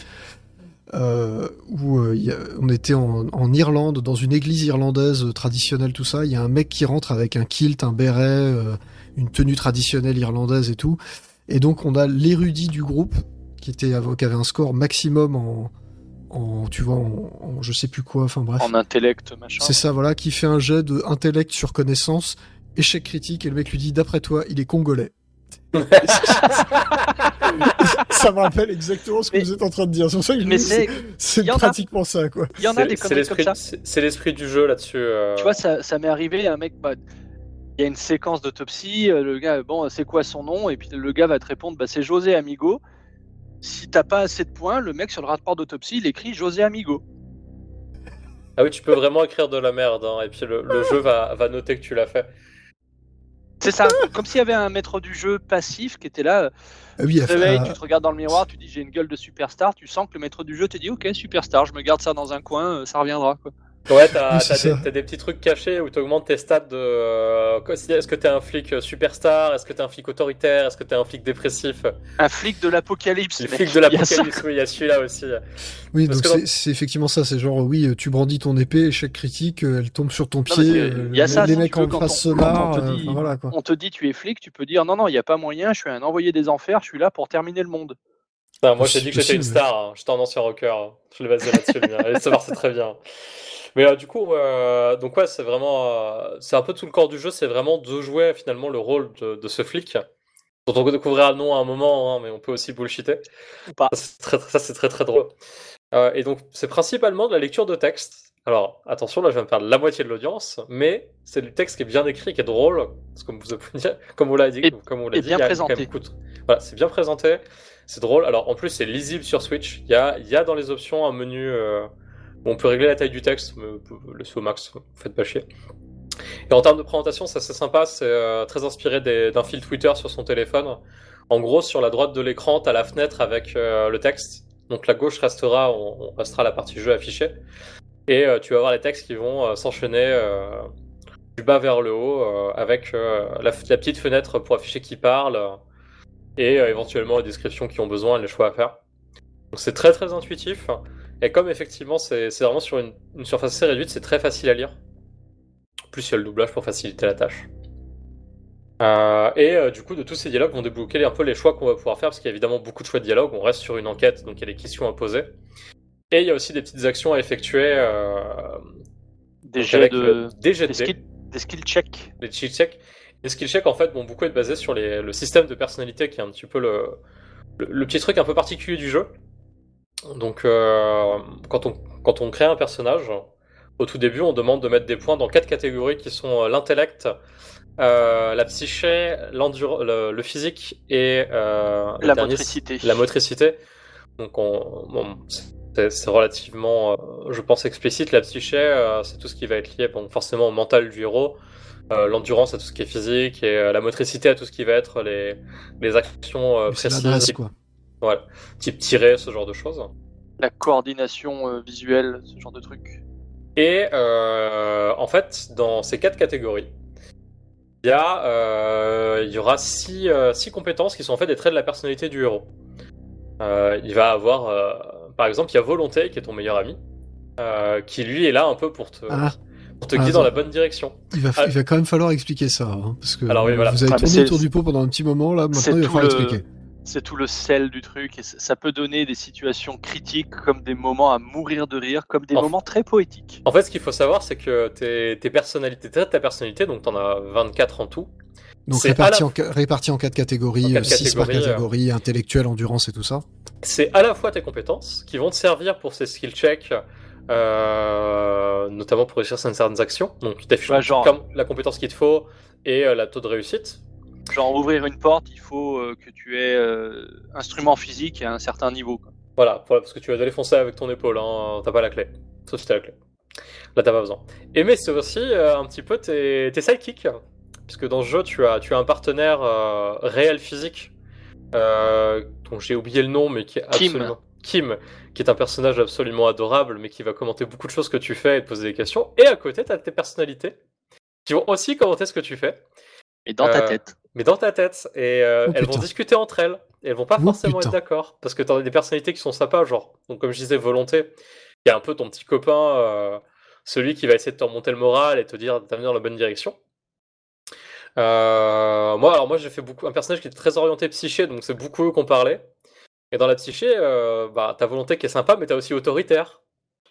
A: euh, où euh, il y a- on était en, en Irlande, dans une église irlandaise traditionnelle, tout ça. Il y a un mec qui rentre avec un kilt, un béret, euh, une tenue traditionnelle irlandaise et tout. Et donc on a l'érudit du groupe qui était qui avait un score maximum en, en tu vois, en, en je sais plus quoi. Enfin bref.
C: En intellect, machin.
A: C'est ça, voilà, qui fait un jet de intellect sur connaissance, échec critique, et le mec lui dit, d'après toi, il est congolais. ça me rappelle exactement ce que
C: Mais-
A: vous êtes en train de dire. C'est pour ça que je
C: c'est,
A: c'est
C: il y en a.
A: pratiquement ça, quoi.
C: il y en a
B: C'est-
C: des conneries comme
B: l'esprit,
C: ça.
B: c'est l'esprit du jeu là-dessus. euh.
C: Tu vois, ça, ça m'est arrivé, un mec, bah, il y a une séquence d'autopsie, euh, le gars, bon, c'est quoi son nom Et puis le gars va te répondre, bah, c'est José Amigo. Si t'as pas assez de points, le mec sur le rapport d'autopsie, il écrit José Amigo.
B: Ah oui, tu peux vraiment écrire de la merde, hein, et puis le, le jeu va, va noter que tu l'as fait.
C: C'est ça, comme s'il y avait un maître du jeu passif qui était là.
A: Ah oui,
C: Tu te réveilles,
A: euh,
C: tu te regardes dans le miroir, tu dis j'ai une gueule de superstar, tu sens que le maître du jeu te dit ok, superstar, je me garde ça dans un coin, euh, ça reviendra. Quoi.
B: Ouais, t'as
A: Oui,
B: des, petits trucs cachés où tu augmentes tes stats de. euh, Est-ce que t'es un flic superstar? Est-ce que t'es un flic autoritaire? Est-ce que t'es un flic dépressif?
C: Un flic de l'apocalypse.
B: Le flic de l'apocalypse, oui, il y a celui-là aussi.
A: oui,
B: parce
A: donc c'est effectivement ça. C'est genre, oui, tu brandis ton épée, échec critique, euh, elle tombe sur ton pied, euh,
C: il y a
A: les,
C: ça,
A: les
C: si
A: mecs en face se marrent.
C: te
A: euh.
C: On te dit tu es flic, tu peux dire non, non, il n'y a pas moyen, je suis un envoyé des enfers, je suis là pour terminer le monde.
B: Non, moi j'ai dit que j'étais une star, hein. j'étais un ancien rocker. hein. Je l'ai basé là-dessus, le. Allez savoir, c'est très bien. Mais euh, du coup, euh, donc ouais, c'est vraiment. euh, c'est un peu tout le corps du jeu, c'est vraiment de jouer finalement le rôle de, de ce flic, dont on découvrira le nom à un moment, hein, mais on peut aussi bullshiter.
C: Ou pas.
B: Ça, c'est très, très très drôle. Euh, et donc, c'est principalement de la lecture de texte. Alors, attention, là, je viens de perdre la moitié de l'audience, mais c'est du texte qui est bien écrit, qui est drôle, parce que comme vous, comme vous l'avez dit,
C: Et-
B: comme on l'a dit,
C: bien
B: il y a quand
C: présenté.
B: même beaucoup de- Voilà, c'est bien présenté, c'est drôle. Alors, en plus, c'est lisible sur Switch. Il y a, il y a dans les options un menu euh, où on peut régler la taille du texte, mais on laisser au max, faites pas chier. Et en termes de présentation, c'est assez sympa, c'est euh, très inspiré d'un fil Twitter sur son téléphone. En gros, sur la droite de l'écran, tu as la fenêtre avec euh, le texte. Donc la gauche restera, on, on restera la partie jeu affichée. Et euh, tu vas avoir les textes qui vont euh, s'enchaîner euh, du bas vers le haut avec la, petite fenêtre pour afficher qui parle et éventuellement les descriptions qui ont besoin et les choix à faire. Donc c'est très très intuitif. Et comme effectivement c'est vraiment sur une, surface assez réduite, c'est très facile à lire. Plus, il y a le doublage pour faciliter la tâche. Et du coup, de tous ces dialogues vont débloquer un peu les choix qu'on va pouvoir faire, parce qu'il y a évidemment beaucoup de choix de dialogue. On reste sur une enquête, donc il y a des questions à poser. Et il y a aussi des petites actions à effectuer. Euh,
C: Des jets de.
B: des jets
C: Des
B: de
C: skill, des skill checks.
B: les skill checks. Les skill checks, en fait, vont beaucoup être basés sur les- le système de personnalité, qui est un petit peu le, le, le petit truc un peu particulier du jeu. Donc, euh, quand, on, quand on crée un personnage, au tout début, on demande de mettre des points dans quatre catégories qui sont euh, l'intellect, euh, la psyché, le, le physique et euh,
C: La motricité.
B: la motricité. Donc, on, bon, c'est relativement, euh, je pense, explicite. La psyché, euh, c'est tout ce qui va être lié bon, forcément au mental du héros. Euh, L'endurance à tout ce qui est physique et euh, la motricité à tout ce qui va être les, les actions euh,
A: C'est
B: précises,
A: l'adresse,
B: type,
A: quoi.
B: voilà, type tirer, ce genre de choses.
C: La coordination euh, visuelle, ce genre de truc.
B: Et euh, en fait, dans ces quatre catégories, il y, a, euh, il y aura six, euh, six compétences qui sont en fait des traits de la personnalité du héros. Euh, il va avoir, euh, par exemple, il y a volonté qui est ton meilleur ami, euh, qui lui est là un peu pour te,
A: Ah,
B: pour te
A: Ah,
B: guider dans la bonne direction.
A: il va,
B: Ah.
A: il va quand même falloir expliquer ça, hein, parce que
B: Alors oui, voilà.
A: vous avez
C: Ah,
A: tourné
C: c'est-
A: autour du pot pendant un petit moment, là, maintenant il va
C: tout
A: falloir
C: le-
A: expliquer.
C: C'est tout le sel du truc et ça peut donner des situations critiques comme des moments à mourir de rire, comme des
B: En-
C: moments très poétiques.
B: En fait, ce qu'il faut savoir, c'est que tes, tes personnalités, de ta personnalité, donc t'en as 24 en tout,
A: Donc réparti,
B: la-
A: en, réparti en quatre catégories,
B: En quatre
A: 6 par
B: euh.
A: catégorie, intellectuel, endurance et tout ça.
B: c'est à la fois tes compétences qui vont te servir pour ces skill checks, euh, notamment pour réussir certaines actions. Donc, tu t'affiches
C: Ouais, genre-
B: comme la compétence qu'il te faut et euh, la taux de réussite.
C: Genre ouvrir une porte, il faut euh, que tu aies euh, instrument physique à un certain niveau. quoi.
B: Voilà, voilà, parce que tu vas aller foncer avec ton épaule, hein, t'as pas la clé. Sauf si t'as la clé. Là, t'as pas besoin. Et mais c'est aussi euh, un petit peu tes, tes sidekicks. Puisque dans ce jeu, tu as, tu as un partenaire euh, réel physique, euh, dont j'ai oublié le nom, mais qui est
C: Kim.
B: absolument. Kim, qui est un personnage absolument adorable, mais qui va commenter beaucoup de choses que tu fais et te poser des questions. Et à côté, t'as tes personnalités, qui vont aussi commenter ce que tu fais,
C: Et dans ta
B: Euh,
C: tête.
B: mais dans ta tête. Et euh,
A: Oh,
B: elles vont discuter entre elles. Et elles vont pas
A: Oh,
B: forcément
A: putain.
B: être d'accord. Parce que t'as des personnalités qui sont sympas, genre, donc comme je disais, volonté. Il y a un peu ton petit copain, euh, celui qui va essayer de te remonter le moral et te dire de t'amener dans la bonne direction. Euh, moi, alors moi, j'ai fait beaucoup un personnage qui est très orienté psyché, donc c'est beaucoup eux qu'on parlait. Et dans la psyché, euh, bah, t'as volonté qui est sympa, mais t'as aussi autoritaire.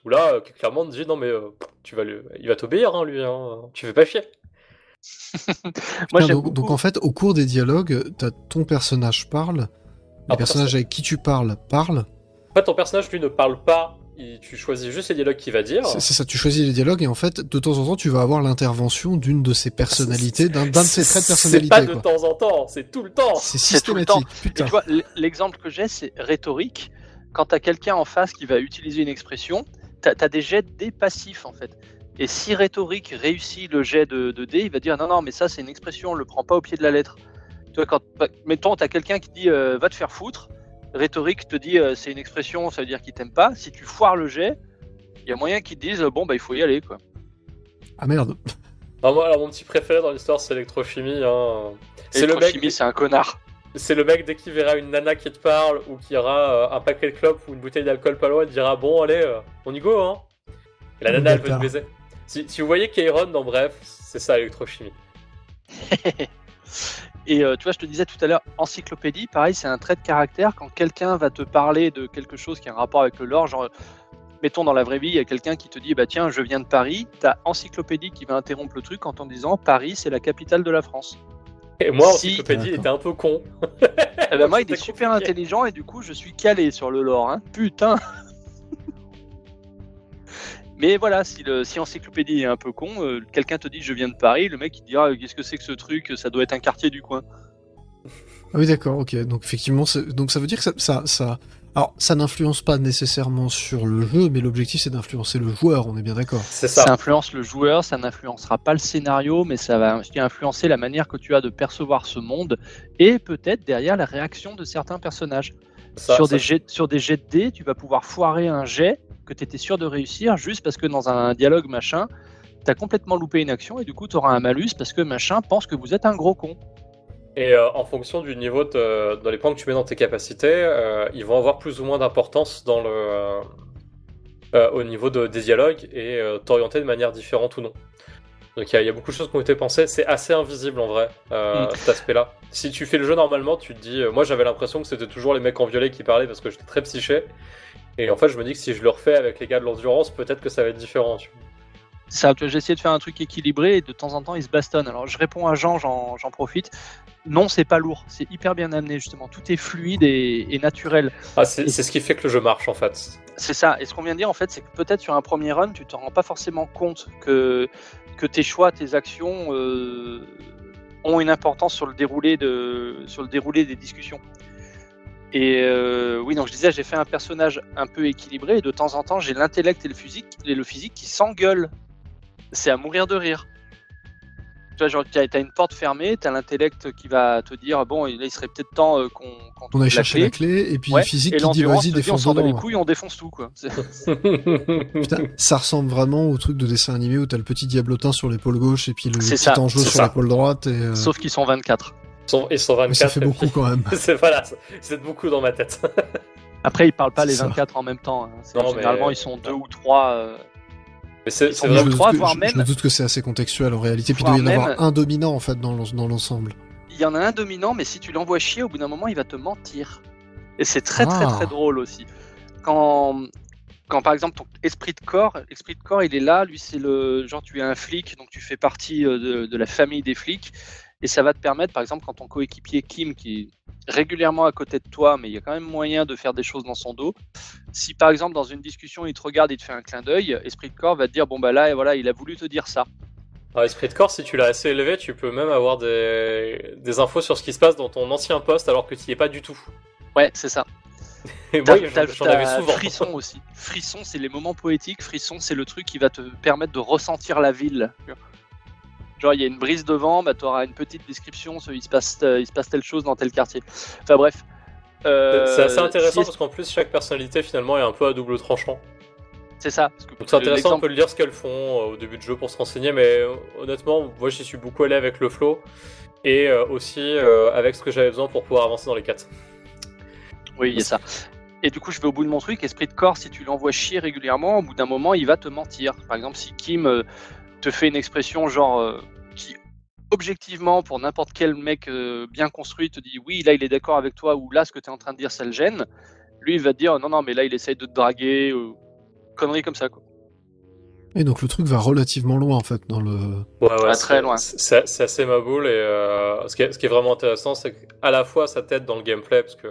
B: Où là, euh, qui clairement, on te dit non mais euh, tu vas lui... il va t'obéir, hein, lui. Hein. Tu fais pas chier.
C: Moi,
A: Putain,
C: j'aime
A: donc, en fait, au cours des dialogues, t'as ton personnage parle, le
B: Ah,
A: personnage avec qui tu parles parle.
B: En fait, ton personnage, lui, ne parle pas. Il- tu choisis juste les dialogues qu'il va dire.
A: C'est c'est ça, tu choisis les dialogues et en fait, de temps en temps, tu vas avoir l'intervention d'une de ces personnalités, d'un d'un de ces traits de
B: C'est
A: personnalité.
B: pas de
A: quoi.
B: temps en temps, c'est tout le temps.
A: C'est
C: C'est tout le temps.
A: systématique,
C: l'exemple que j'ai, c'est rhétorique. Quand tu as quelqu'un en face qui va utiliser une expression, tu as, des jets de dés passifs en fait. Et si rhétorique réussit le jet de, de dés, il va dire non, non, mais ça c'est une expression, on le prend pas au pied de la lettre. Tu vois, quand, bah, mettons, tu as quelqu'un qui dit euh, va te faire foutre, rhétorique te dit euh, c'est une expression, ça veut dire qu'il t'aime pas. Si tu foires le jet, il y a moyen qu'ils te disent bon, bah il faut y aller quoi.
A: Ah merde.
B: Non, moi, alors, mon petit préféré dans l'histoire, c'est l'électrochimie. Hein. C'est le, mec,
C: Électrochimie, c'est un connard.
B: c'est le mec, dès qu'il verra une nana qui te parle ou qui aura euh, un paquet de clopes ou une bouteille d'alcool pas loin, il dira Bon, allez, euh, on y go, hein. Et la nana, elle veut te baiser. Si, si vous voyez Kairon dans Bref, c'est ça l'électrochimie.
C: Et euh, tu vois, je te disais tout à l'heure, encyclopédie, pareil, c'est un trait de caractère. Quand quelqu'un va te parler de quelque chose qui a un rapport avec le lore, genre, mettons dans la vraie vie, il y a quelqu'un qui te dit, bah tiens, je viens de Paris, t'as encyclopédie qui va interrompre le truc en t'en disant, Paris, c'est la capitale de la France.
B: Et moi,
C: Si.
B: Encyclopédie, il
A: D'accord.
B: était un peu con.
C: Eh ben, moi, il est super
B: compliqué.
C: intelligent et du coup, je suis calé sur le lore. Hein. Putain Mais voilà, si, le, si encyclopédie est un peu con, euh, quelqu'un te dit je viens de Paris, le mec il dira qu'est-ce que c'est que ce truc, ça doit être un quartier du coin.
A: Ah oui, d'accord, ok. Donc effectivement, c'est- donc ça veut dire que ça, ça, ça Alors, ça n'influence pas nécessairement sur le jeu, mais l'objectif c'est d'influencer le joueur, on est bien d'accord.
B: C'est
C: Ça
B: ça.
C: influence le joueur, ça n'influencera pas le scénario, mais ça va influencer la manière que tu as de percevoir ce monde et peut-être derrière la réaction de certains personnages.
B: Ça-
C: sur,
B: ça-
C: des jets, sur des jets de dés, tu vas pouvoir foirer un jet que tu étais sûr de réussir juste parce que dans un dialogue machin, tu as complètement loupé une action et du coup tu auras un malus parce que machin pense que vous êtes un gros con.
B: Et euh, en fonction du niveau, de, dans les points que tu mets dans tes capacités, euh, ils vont avoir plus ou moins d'importance dans le, euh, au niveau de- des dialogues et t'orienter de manière différente ou non. Donc il y, a- il y a beaucoup de choses qui ont été pensées. C'est assez invisible en vrai,
C: Mm.
B: cet aspect-là. Si tu fais le jeu normalement, tu te dis. moi j'avais l'impression que c'était toujours les mecs en violet qui parlaient parce que j'étais très psyché. Et en fait, je me dis que si je le refais avec les gars de l'endurance, peut-être que ça va être différent. tu vois.
C: Ça, j'ai essayé de faire un truc équilibré et de temps en temps ils se bastonnent. Alors je réponds à Jean, j'en j'en profite. Non, c'est pas lourd, c'est hyper bien amené justement. Tout est fluide et, et naturel.
B: Ah, c'est c'est ce qui fait que le jeu marche en fait.
C: C'est ça. Et ce qu'on vient de dire, en fait, c'est que peut-être sur un premier run, tu te rends pas forcément compte que, que tes choix, tes actions euh, ont une importance sur le déroulé, de, sur le déroulé des discussions. Et euh, oui, donc je disais, j'ai fait un personnage un peu équilibré et de temps en temps, j'ai l'intellect et le physique, et le physique qui s'engueulent. C'est à mourir de rire. Tu vois, genre, tu as, une porte fermée, tu as l'intellect qui va te dire, bon, là, il serait peut-être temps euh, qu'on qu'on
A: On
C: trouve
A: aille
C: la
A: chercher
C: clé.
A: la clé, et puis
C: Ouais,
A: physique
C: et
A: qui dit
C: l'endurance
A: vas-y,
C: te dit, on
A: défonce
C: s'en bat les couilles, on défonce tout, quoi. C'est-
A: Putain, ça ressemble vraiment au truc de dessin animé où t'as le petit diablotin sur l'épaule gauche et puis le
C: C'est
A: petit
C: ça,
A: angelot
B: c'est
A: sur
B: ça.
A: l'épaule droite. Et, euh,
C: Sauf qu'ils sont 24.
B: Ils sont, ils sont 24.
A: mais ça fait
B: et
A: beaucoup
B: puis-
A: quand même.
B: c'est voilà, c'est beaucoup dans ma tête.
C: Après, ils parlent pas les
A: C'est ça.
C: 24 en même temps. hein.
B: Non,
C: Généralement,
B: mais-
C: ils sont deux ou trois. euh,
B: Mais c'est vraiment.
A: je,
C: même
A: me
C: trois,
A: doute que,
C: voire
A: je-
C: même-
A: je me doute que c'est assez contextuel en réalité. Puis il doit y en avoir un dominant en fait dans l'en- dans l'ensemble.
C: Il y en a un dominant, mais si tu l'envoies chier, au bout d'un moment, il va te mentir. Et c'est très, très,
A: Ah.
C: très drôle aussi. Quand, quand par exemple, ton esprit de corps, esprit de corps, il est là. Lui, c'est le genre, tu es un flic, donc tu fais partie euh, de, de la famille des flics. Et ça va te permettre, par exemple, quand ton coéquipier Kim, qui est régulièrement à côté de toi, mais il y a quand même moyen de faire des choses dans son dos. Si par exemple dans une discussion il te regarde, il te fait un clin d'œil, esprit de corps va te dire bon bah là et voilà il a voulu te dire ça.
B: Alors, esprit de corps, si tu l'as assez élevé, tu peux même avoir des... des infos sur ce qui se passe dans ton ancien poste alors que tu n'y es pas du tout.
C: Ouais c'est ça.
B: Et moi, j'en avais souvent.
C: Frisson aussi. Frisson, c'est les moments poétiques. Frisson, c'est le truc qui va te permettre de ressentir la ville. Genre, il y a une brise de vent, bah, tu auras une petite description, il se, passe, euh, il se passe telle chose dans tel quartier. Enfin bref. Euh,
B: C'est assez intéressant
C: si-
B: parce qu'en plus, chaque personnalité finalement est un peu à double tranchant.
C: C'est ça.
B: c'est intéressant, on peut le lire ce qu'elles font euh, au début de jeu pour se renseigner, mais euh, honnêtement, moi j'y suis beaucoup allé avec le flow et euh, aussi euh, avec ce que j'avais besoin pour pouvoir avancer dans les quêtes.
C: Oui, il y a ça. Et du coup, je vais au bout de mon truc. Esprit de corps, si tu l'envoies chier régulièrement, au bout d'un moment, il va te mentir. Par exemple, si Kim euh, te fait une expression genre euh, qui, objectivement, pour n'importe quel mec euh, bien construit, te dit oui, là, il est d'accord avec toi, ou là, ce que tu es en train de dire, ça le gêne. Lui, il va te dire non, non, mais là, il essaye de te draguer, ou conneries comme ça. Quoi.
A: Et donc le truc va relativement loin en fait dans le.
B: Ouais, ouais,
C: Ah,
B: c'est-
C: très loin.
B: C'est c'est assez ma boule et euh, ce, qui est, ce qui est vraiment intéressant, c'est qu'à la fois ça t'aide dans le gameplay parce que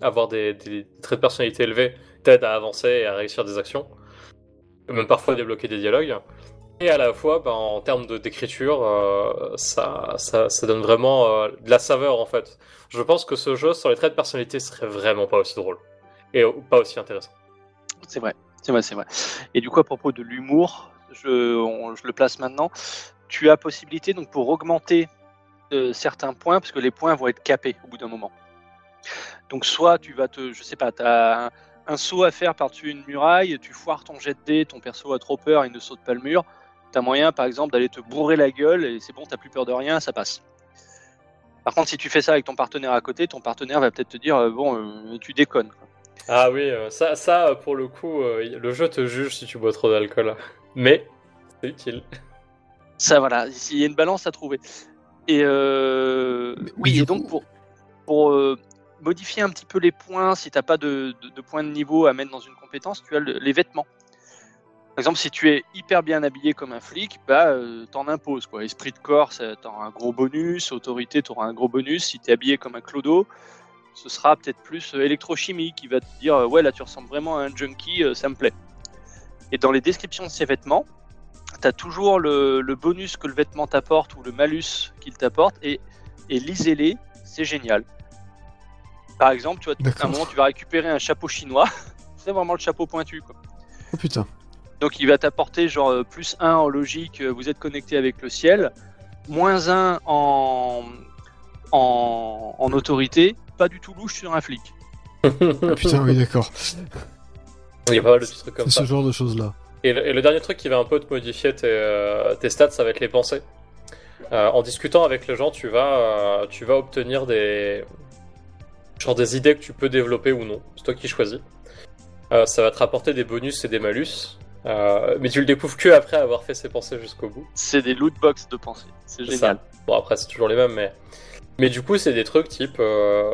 B: avoir des, des traits de personnalité élevés t'aide à avancer et à réussir des actions, et même parfois à débloquer des dialogues. Et à la fois, ben, en termes d'écriture, euh, ça, ça, donne vraiment euh, de la saveur en fait. Je pense que ce jeu sur les traits de personnalité serait vraiment pas aussi drôle et pas aussi intéressant.
C: C'est vrai, c'est vrai, c'est vrai. Et du coup, à propos de l'humour, je, le place maintenant. Tu as possibilité, donc, pour augmenter euh, certains points, parce que les points vont être capés au bout d'un moment. Donc, soit tu vas te, je sais pas, tu as un, un saut à faire par-dessus une muraille, tu foires ton jet de dés, ton perso a trop peur, il ne saute pas le mur. Tu as moyen, par exemple, d'aller te bourrer la gueule et c'est bon, tu plus peur de rien, ça passe. Par contre, si tu fais ça avec ton partenaire à côté, ton partenaire va peut-être te dire euh, bon, euh, tu déconnes. quoi.
B: Ah oui, euh, ça, ça pour le coup, euh, le jeu te juge si tu bois trop d'alcool. Mais c'est utile.
C: Ça, voilà, il y a une balance à trouver. Et euh,
A: Mais-
C: oui, et donc
A: coup-
C: pour, pour euh, modifier un petit peu les points, si t'as pas de, de, de points de niveau à mettre dans une compétence, tu as le- les vêtements. Par exemple, si tu es hyper bien habillé comme un flic, bah, euh, t'en imposes. Quoi. Esprit de corps, t'auras un gros bonus. Autorité, t'auras un gros bonus. Si t'es habillé comme un clodo, ce sera peut-être plus euh, électrochimie qui va te dire euh, Ouais, là, tu ressembles vraiment à un junkie, euh, ça me plaît. Et dans les descriptions de ces vêtements, tu as toujours le, le bonus que le vêtement t'apporte ou le malus qu'il t'apporte et, et lisez-les, c'est génial. Par exemple, tu vois, à un moment, tu vas récupérer un chapeau chinois. C'est vraiment le chapeau pointu, quoi.
A: Oh putain.
C: Donc il va t'apporter genre euh, plus 1 en logique, euh, vous êtes connecté avec le ciel, moins 1 en, en, en autorité, pas du tout louche sur un flic.
A: Ah, putain, oui, d'accord.
B: Il y a pas mal de petits trucs comme
A: C'est
B: ça.
A: ce genre de choses-là.
B: Et le, et le dernier truc qui va un peu te modifier tes, euh, tes stats, ça va être les pensées. Euh, en discutant avec les gens, tu vas, euh, tu vas obtenir des, genre des idées que tu peux développer ou non. C'est toi qui choisis. Euh, ça va te rapporter des bonus et des malus. Euh, mais tu le découvres que après avoir fait ses pensées jusqu'au bout.
C: C'est des loot box de pensée. C'est génial.
B: ça. Bon, après, c'est toujours les mêmes, mais. Mais du coup, c'est des trucs type. euh,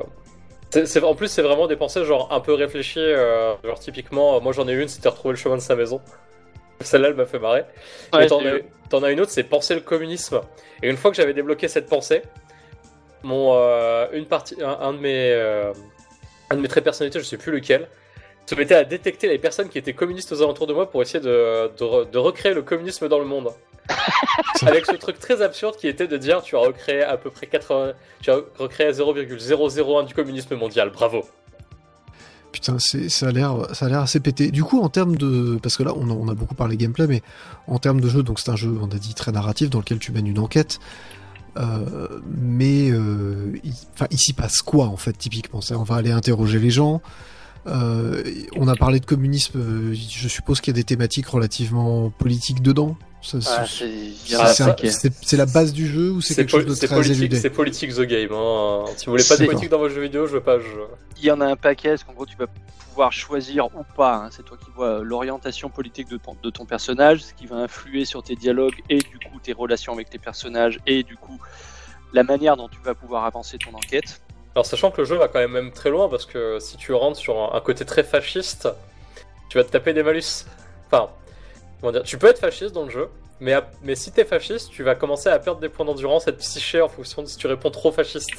B: en plus, c'est vraiment des pensées genre un peu réfléchies. euh, genre, typiquement, moi j'en ai une, c'était retrouver le chemin de sa maison. Celle-là, elle m'a fait marrer.
C: Ouais,
B: Et t'en as, une autre, c'est penser le communisme. Et une fois que j'avais débloqué cette pensée, mon, une partie, un, un de mes, un de mes traits de personnalité, je sais plus lequel, se mettait à détecter les personnes qui étaient communistes aux alentours de moi pour essayer de, de, re- de recréer le communisme dans le monde. Avec ce truc très absurde qui était de dire tu as recréé à peu près 80, tu as recréé 0,001 du communisme mondial, bravo.
A: Putain, c'est, ça a l'air, ça a l'air assez pété. Du coup, en termes de, parce que là, on a, on a beaucoup parlé gameplay, mais en termes de jeu, donc c'est un jeu, on a dit très narratif, dans lequel tu mènes une enquête. Euh, mais, euh, il, enfin, il s'y passe quoi en fait typiquement? On va aller interroger les gens. Euh, on a parlé de communisme. euh, Je suppose qu'il y a des thématiques relativement politiques dedans.
C: Ah,
A: c'est-
B: Ah,
A: la base du jeu ou c'est quelque chose de
B: c'est
A: très
B: politique,
A: éludé
B: c'est politique the game. Hein. Si vous voulez pas de politique dans vos jeux vidéo, je veux pas. Je...
C: Il y en a un paquet, parce qu'en gros, tu vas pouvoir choisir ou pas. hein, c'est toi qui vois l'orientation politique de ton, de ton personnage, ce qui va influer sur tes dialogues et du coup tes relations avec tes personnages et du coup la manière dont tu vas pouvoir avancer ton enquête.
B: Alors sachant que le jeu va quand même très loin parce que si tu rentres sur un, côté très fasciste, tu vas te taper des malus. Enfin, tu peux être fasciste dans le jeu, mais, si t'es fasciste, tu vas commencer à perdre des points d'endurance, être psyché en fonction de si tu réponds trop fasciste.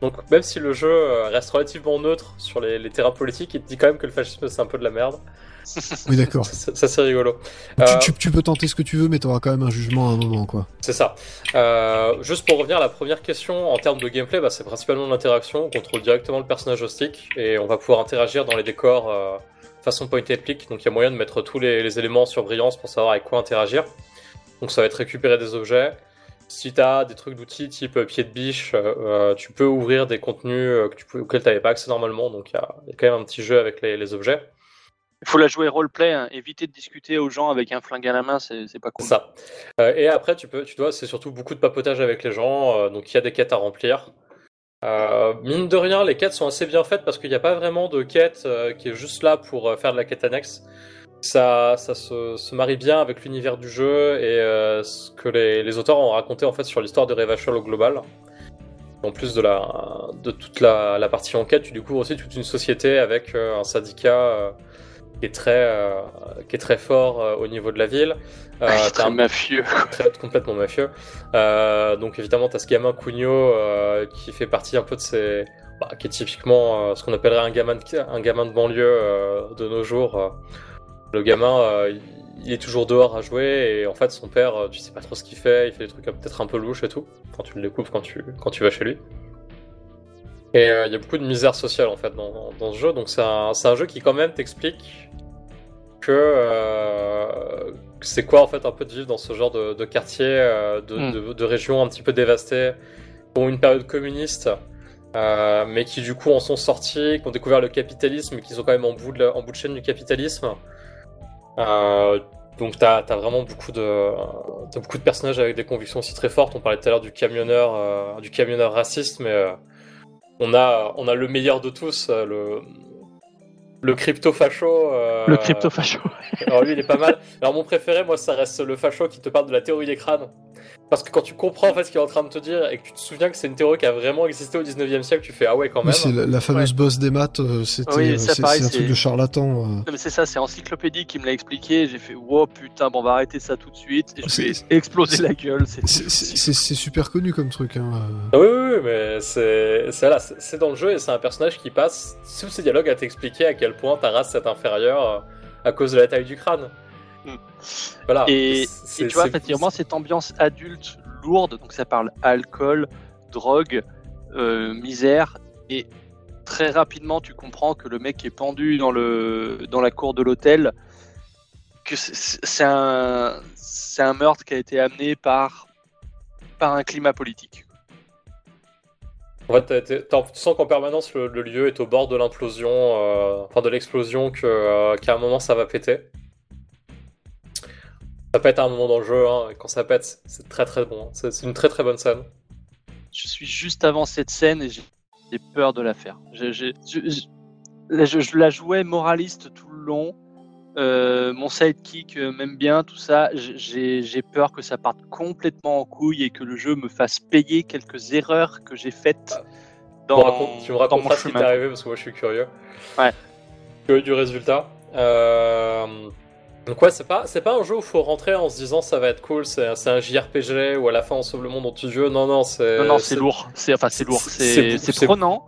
B: Donc même si le jeu reste relativement neutre sur les, les terrains politiques, il te dit quand même que le fascisme c'est un peu de la merde.
A: Oui, d'accord.
B: Ça, ça, c'est rigolo.
A: Tu,
B: Euh,
A: tu- tu peux tenter ce que tu veux, mais t'auras quand même un jugement à un moment, quoi.
B: C'est ça. Euh, juste pour revenir à la première question, en termes de gameplay, bah, c'est principalement l'interaction. On contrôle directement le personnage au stick et on va pouvoir interagir dans les décors euh, façon point and click. Donc il y a moyen de mettre tous les, les éléments sur brillance pour savoir avec quoi interagir. Donc ça va être récupérer des objets. Si tu as des trucs d'outils type pied de biche, tu peux ouvrir des contenus que tu peux, auxquels tu n'avais pas accès normalement. Donc il y, a il y a quand même un petit jeu avec les, les objets.
C: Il faut la jouer roleplay, hein, éviter de discuter aux gens avec un flingue à la main, c'est pas cool.
B: Ça. Euh, et après, tu peux, tu dois, c'est surtout beaucoup de papotage avec les gens. euh, donc il y a des quêtes à remplir. Euh, mine de rien, les quêtes sont assez bien faites parce qu'il n'y a pas vraiment de quête qui est juste là pour faire de la quête annexe. Ça, ça se, marie bien avec l'univers du jeu et ce que les, auteurs ont raconté en fait sur l'histoire de Revachol au global. En plus de la, de toute la, partie enquête, tu découvres aussi toute une société avec un syndicat qui est très, euh, qui est très fort euh, au niveau de la ville. Euh,
C: Ah, très
B: un-
C: mafieux.
B: très- complètement mafieux. Euh, donc évidemment, t'as ce gamin Cugno qui fait partie un peu de ces... bah, qui est typiquement ce qu'on appellerait un gamin de, un gamin de banlieue de nos jours. Le gamin, il- est toujours dehors à jouer et en fait son père, tu sais pas trop ce qu'il fait, il fait des trucs peut-être un peu louches et tout, quand tu le découvres quand tu, quand tu vas chez lui. Et euh, il y a beaucoup de misère sociale en fait dans, dans ce jeu, donc c'est un, un jeu qui quand même t'explique que euh, c'est quoi en fait un peu de vivre dans ce genre de, de quartier, euh, de,
C: Mm.
B: de, de région un petit peu dévastée, pour une période communiste, euh, mais qui du coup en sont sortis, qui ont découvert le capitalisme, mais qui sont quand même en bout de, la- en bout de chaîne du capitalisme. Euh, donc t'as as vraiment beaucoup de, t'as beaucoup de personnages avec des convictions aussi très fortes. On parlait tout à l'heure du camionneur, euh, du camionneur raciste, mais euh, on a, on a le meilleur de tous, euh, le, le crypto facho. euh,
C: Le crypto facho.
B: alors lui, il est pas mal. Alors mon préféré, moi, ça reste le facho qui te parle de la théorie des crânes. Parce que quand tu comprends en fait ce qu'il est en train de te dire et que tu te souviens que c'est une théorie qui a vraiment existé au 19e siècle, tu fais ah ouais quand
A: Oui,
B: même.
A: c'est la, la fameuse boss des maths, euh, c'était,
C: Oui,
A: euh, c'est,
C: pareil,
A: c'est un
C: c'est-
A: truc de charlatan. euh.
C: Non mais c'est ça, c'est Encyclopédie qui me l'a expliqué. J'ai fait wow putain, bon on va arrêter ça tout de suite. Et je
A: C'est-
C: vais exploser la gueule. C'est
A: C'est, c'est- c'est- c'est super connu comme truc. Hein.
B: Ah oui, oui, oui, mais c'est c'est là, c'est c'est dans le jeu et c'est un personnage qui passe sous ses dialogues à t'expliquer à quel point ta race est inférieure à cause de la taille du crâne. Voilà.
C: Et, tu vois, effectivement, cette ambiance adulte lourde, donc ça parle alcool, drogue, euh, misère, et très rapidement, tu comprends que le mec est pendu dans, le, dans la cour de l'hôtel, que c'est un, meurtre qui a été amené par, par un climat politique.
B: En fait, tu sens qu'en permanence le, le lieu est au bord de l'implosion, euh, enfin de l'explosion, que, euh, qu'à un moment ça va péter. Ça pète à un moment dans le jeu, hein, et quand ça pète, c'est très très bon. C'est c'est une très très bonne scène.
C: Je suis juste avant cette scène et j'ai peur de la faire. Je, la jouais moraliste tout le long. Euh, mon sidekick euh, m'aime bien, tout ça. J'ai peur que ça parte complètement en couille et que le jeu me fasse payer quelques erreurs que j'ai faites
B: Tu me
C: dans,
B: racontes- tu me
C: dans
B: raconteras ce qui t'est arrivé parce que moi je suis curieux.
C: Ouais.
B: Curieux du résultat. Euh, Donc ouais, c'est pas, c'est pas un jeu où il faut rentrer en se disant ça va être cool, c'est c'est un JRPG où à la fin on sauve le monde en petit jeu. Non, non, c'est...
C: Non, non, c'est lourd. C'est enfin, c'est lourd.
B: c'est-
C: C'est prenant.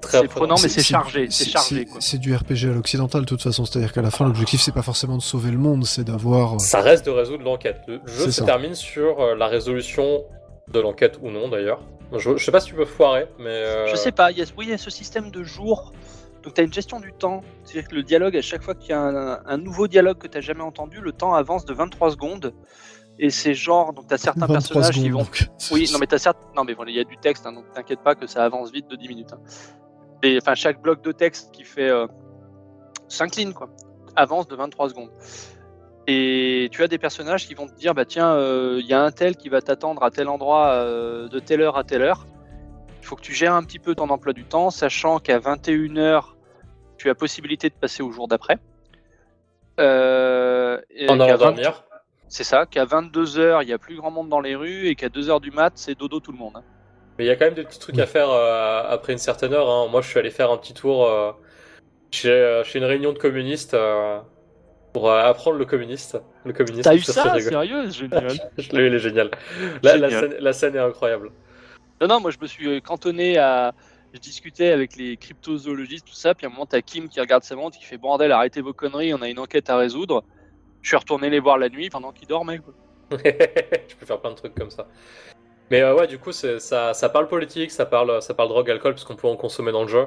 B: Très
C: C'est prenant, mais
A: C'est-
C: c'est chargé. C'est chargé.
A: c'est-
C: quoi.
A: C'est du RPG à l'occidental de toute façon, c'est-à-dire qu'à la fin l'objectif c'est pas forcément de sauver le monde, c'est d'avoir. euh,
B: Ça reste de résoudre l'enquête. Le jeu
A: C'est
B: se
A: ça.
B: termine sur euh, la résolution de l'enquête ou non d'ailleurs. Je, je sais pas si tu peux foirer, mais... euh,
C: Je sais pas, il y a, oui, il y a ce système de jour. Donc, tu as une gestion du temps. C'est-à-dire que le dialogue, à chaque fois qu'il y a un, un nouveau dialogue que tu jamais entendu, le temps avance de 23 secondes. Et c'est genre, donc tu as certains
A: 23
C: personnages qui vont.
A: donc.
C: Oui, non, mais t'as certes. Non, mais voilà, il y a du texte, hein, donc t'inquiète pas que ça avance vite de 10 minutes. hein. Et enfin, chaque bloc de texte qui fait 5 lignes, quoi, avance de 23 secondes. Et tu as des personnages qui vont te dire, bah tiens, euh, il y a un tel qui va t'attendre à tel endroit euh, de telle heure à telle heure. Il faut que tu gères un petit peu ton emploi du temps, sachant qu'à 21h, tu as possibilité de passer au jour d'après. Euh,
B: En allant
C: 20
B: dormir.
C: c'est ça, qu'à 22h, il y a plus grand monde dans les rues et qu'à 2h du mat, c'est dodo tout le monde. hein.
B: Mais il y a quand même des petits trucs à faire euh, après une certaine heure. hein. Moi, je suis allé faire un petit tour euh, chez, euh, chez une réunion de communistes euh, pour euh, apprendre le communiste. Le communisme.
C: T'as eu
B: c'est
C: ça. Sérieux Génial.
B: Je l'ai eu, il est génial. La, scène, la scène est incroyable.
C: non, non, moi je me suis cantonné à. Je discutais avec les cryptozoologistes, tout ça, puis à un moment, t'as Kim qui regarde sa montre, qui fait Bordel, arrêtez vos conneries, on a une enquête à résoudre. Je suis retourné les voir la nuit pendant qu'ils dormaient. Quoi.
B: tu peux faire plein de trucs comme ça. Mais euh, ouais, du coup, ça, ça parle politique, ça parle, ça parle drogue, alcool, parce qu'on peut en consommer dans le jeu.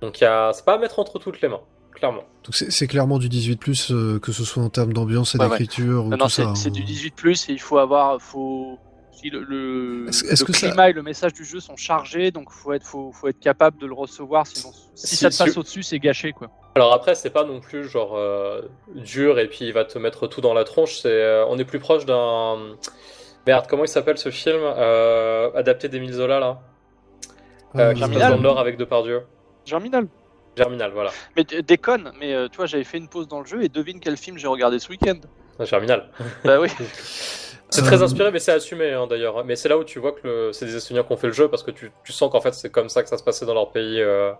B: Donc, c'est pas à mettre entre toutes les mains, clairement.
A: Donc c'est clairement du 18 plus, euh, que ce soit en termes d'ambiance et
C: Ouais, ouais.
A: d'écriture ou
C: Non, non,
A: tout
C: c'est
A: ça.
C: c'est
A: hein.
C: du 18, et il faut avoir. Faut... Si le le,
A: Est-ce- est-ce
C: le
A: que ça-
C: climat et le message du jeu sont chargés, donc faut être, faut, faut être capable de le recevoir, sinon si,
B: Si-
C: ça te
B: si-
C: passe au-dessus, c'est gâché. quoi.
B: Alors après, c'est pas non plus genre euh, dur et puis il va te mettre tout dans la tronche. C'est, euh, on est plus proche d'un merde. Comment il s'appelle ce film euh, adapté d'Émile Zola là? Qui se passe dans avec Depardieu.
C: Germinal.
B: Germinal, voilà.
C: Mais déconne, mais euh, tu vois, j'avais fait une pause dans le jeu et devine quel film j'ai regardé ce week-end.
B: Germinal.
C: Bah oui.
B: C'est très inspiré, mais c'est assumé hein, d'ailleurs. Mais c'est là où tu vois que le- c'est des Estoniens qui ont fait le jeu parce que tu, tu sens qu'en fait c'est comme ça que ça se passait dans leur pays euh,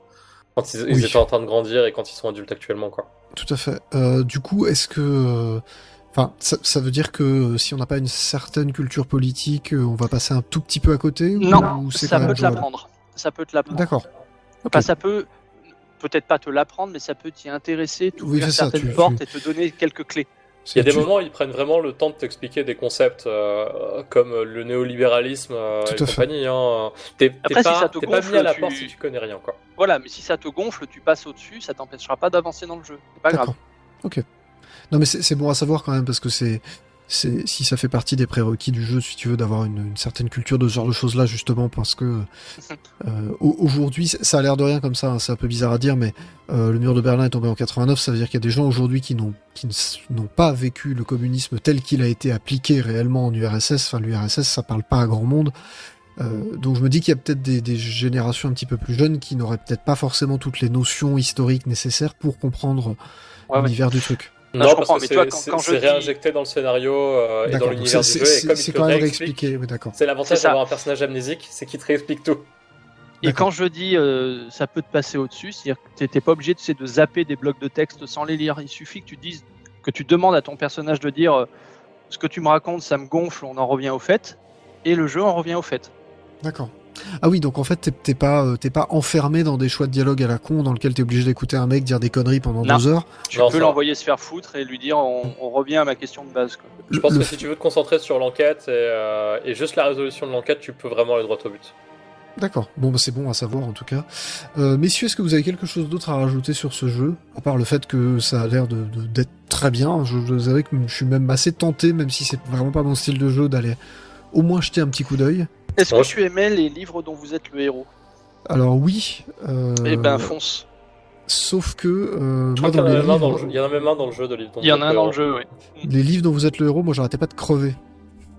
B: quand ils, ils
A: Oui.
B: étaient en train de grandir et quand ils sont adultes actuellement, quoi.
A: Tout à fait. Euh, du coup, est-ce que. euh, Enfin, ça, ça veut dire que si on n'a pas une certaine culture politique, on va passer un tout petit peu à côté
C: Non,
A: ou
C: ça
A: quand même
C: peut te l'apprendre. Ça peut te l'apprendre.
A: D'accord.
C: Enfin, ça peut peut-être pas te l'apprendre, mais ça peut t'y intéresser, t'ouvrir
A: c'est ça,
C: certaines
A: tu-
C: portes
A: tu-
C: et te donner quelques clés.
B: Il y a des
A: Tu-
B: moments où ils prennent vraiment le temps de t'expliquer des concepts euh, comme le néolibéralisme euh,
A: Tout
B: et compagnie. Hein. T'es
C: si
B: pas,
C: ça te
B: t'es pas
C: gonfle,
B: mis à la
C: tu-
B: porte si tu connais rien, quoi.
C: Voilà, mais si ça te gonfle, tu passes au-dessus, ça t'empêchera pas d'avancer dans le jeu. C'est pas grave.
A: D'accord. Ok. Non, mais c'est c'est bon à savoir quand même parce que c'est. C'est- Si ça fait partie des prérequis du jeu, si tu veux, d'avoir une, une certaine culture de ce genre de choses-là, justement, parce que euh, au- aujourd'hui, ça a l'air de rien comme ça, hein, c'est un peu bizarre à dire, mais euh, le mur de Berlin est tombé en 89, ça veut dire qu'il y a des gens aujourd'hui qui n'ont pas vécu le communisme tel qu'il a été appliqué réellement en URSS. Enfin, l'URSS, ça parle pas à grand monde. Euh, donc je me dis qu'il y a peut-être des, des générations un petit peu plus jeunes qui n'auraient peut-être pas forcément toutes les notions historiques nécessaires pour comprendre
C: Ouais,
A: l'univers du truc.
C: Non, je comprends,
B: parce
C: mais toi,
B: c'est-
C: quand- je
B: c'est
C: dis-
B: réinjecté dans le scénario euh, et dans l'univers
A: c'est-
B: du jeu.
A: c'est quand même réexpliqué, oui, d'accord.
B: c'est l'avantage d'avoir un personnage amnésique, c'est qu'il te réexplique tout.
C: Et quand je dis euh, ça peut te passer au-dessus, c'est-à-dire que t'es- t'es pas obligé tu sais, de zapper des blocs de texte sans les lire. Il suffit que tu dises, que tu demandes à ton personnage de dire euh, ce que tu me racontes, ça me gonfle, on en revient au fait, et le jeu en revient au fait.
A: D'accord. Ah oui, donc en fait, t'es- t'es pas, euh, t'es pas enfermé dans des choix de dialogue à la con dans lequel t'es obligé d'écouter un mec dire des conneries pendant
C: Non.
A: deux heures.
C: Tu
B: Non,
C: peux
B: ça-
C: l'envoyer se faire foutre et lui dire on, on revient à ma question de base. quoi.
B: Je pense
A: le
B: que si tu veux te concentrer sur l'enquête et, euh, et juste la résolution de l'enquête, tu peux vraiment aller droit au but.
A: D'accord. Bon, bah, c'est bon à savoir en tout cas. Euh, messieurs, est-ce que vous avez quelque chose d'autre à rajouter sur ce jeu? À part le fait que ça a l'air de, de- d'être très bien. Je, je vous avoue que je suis même assez tenté, même si c'est vraiment pas mon style de jeu, d'aller au moins jeter un petit coup d'œil.
C: Est-ce que tu aimais les livres dont vous êtes le héros?
A: Alors oui. Euh,
C: Eh ben, fonce.
A: Sauf que euh, moi
B: y,
A: les
B: dans
A: livres,
B: jeu. Il y en a même un dans le jeu de livre. dont
C: Il y en
B: vous
C: a
B: êtes
C: un dans le
B: héros.
C: jeu, oui.
A: les livres dont vous êtes le héros, moi j'arrêtais pas de crever.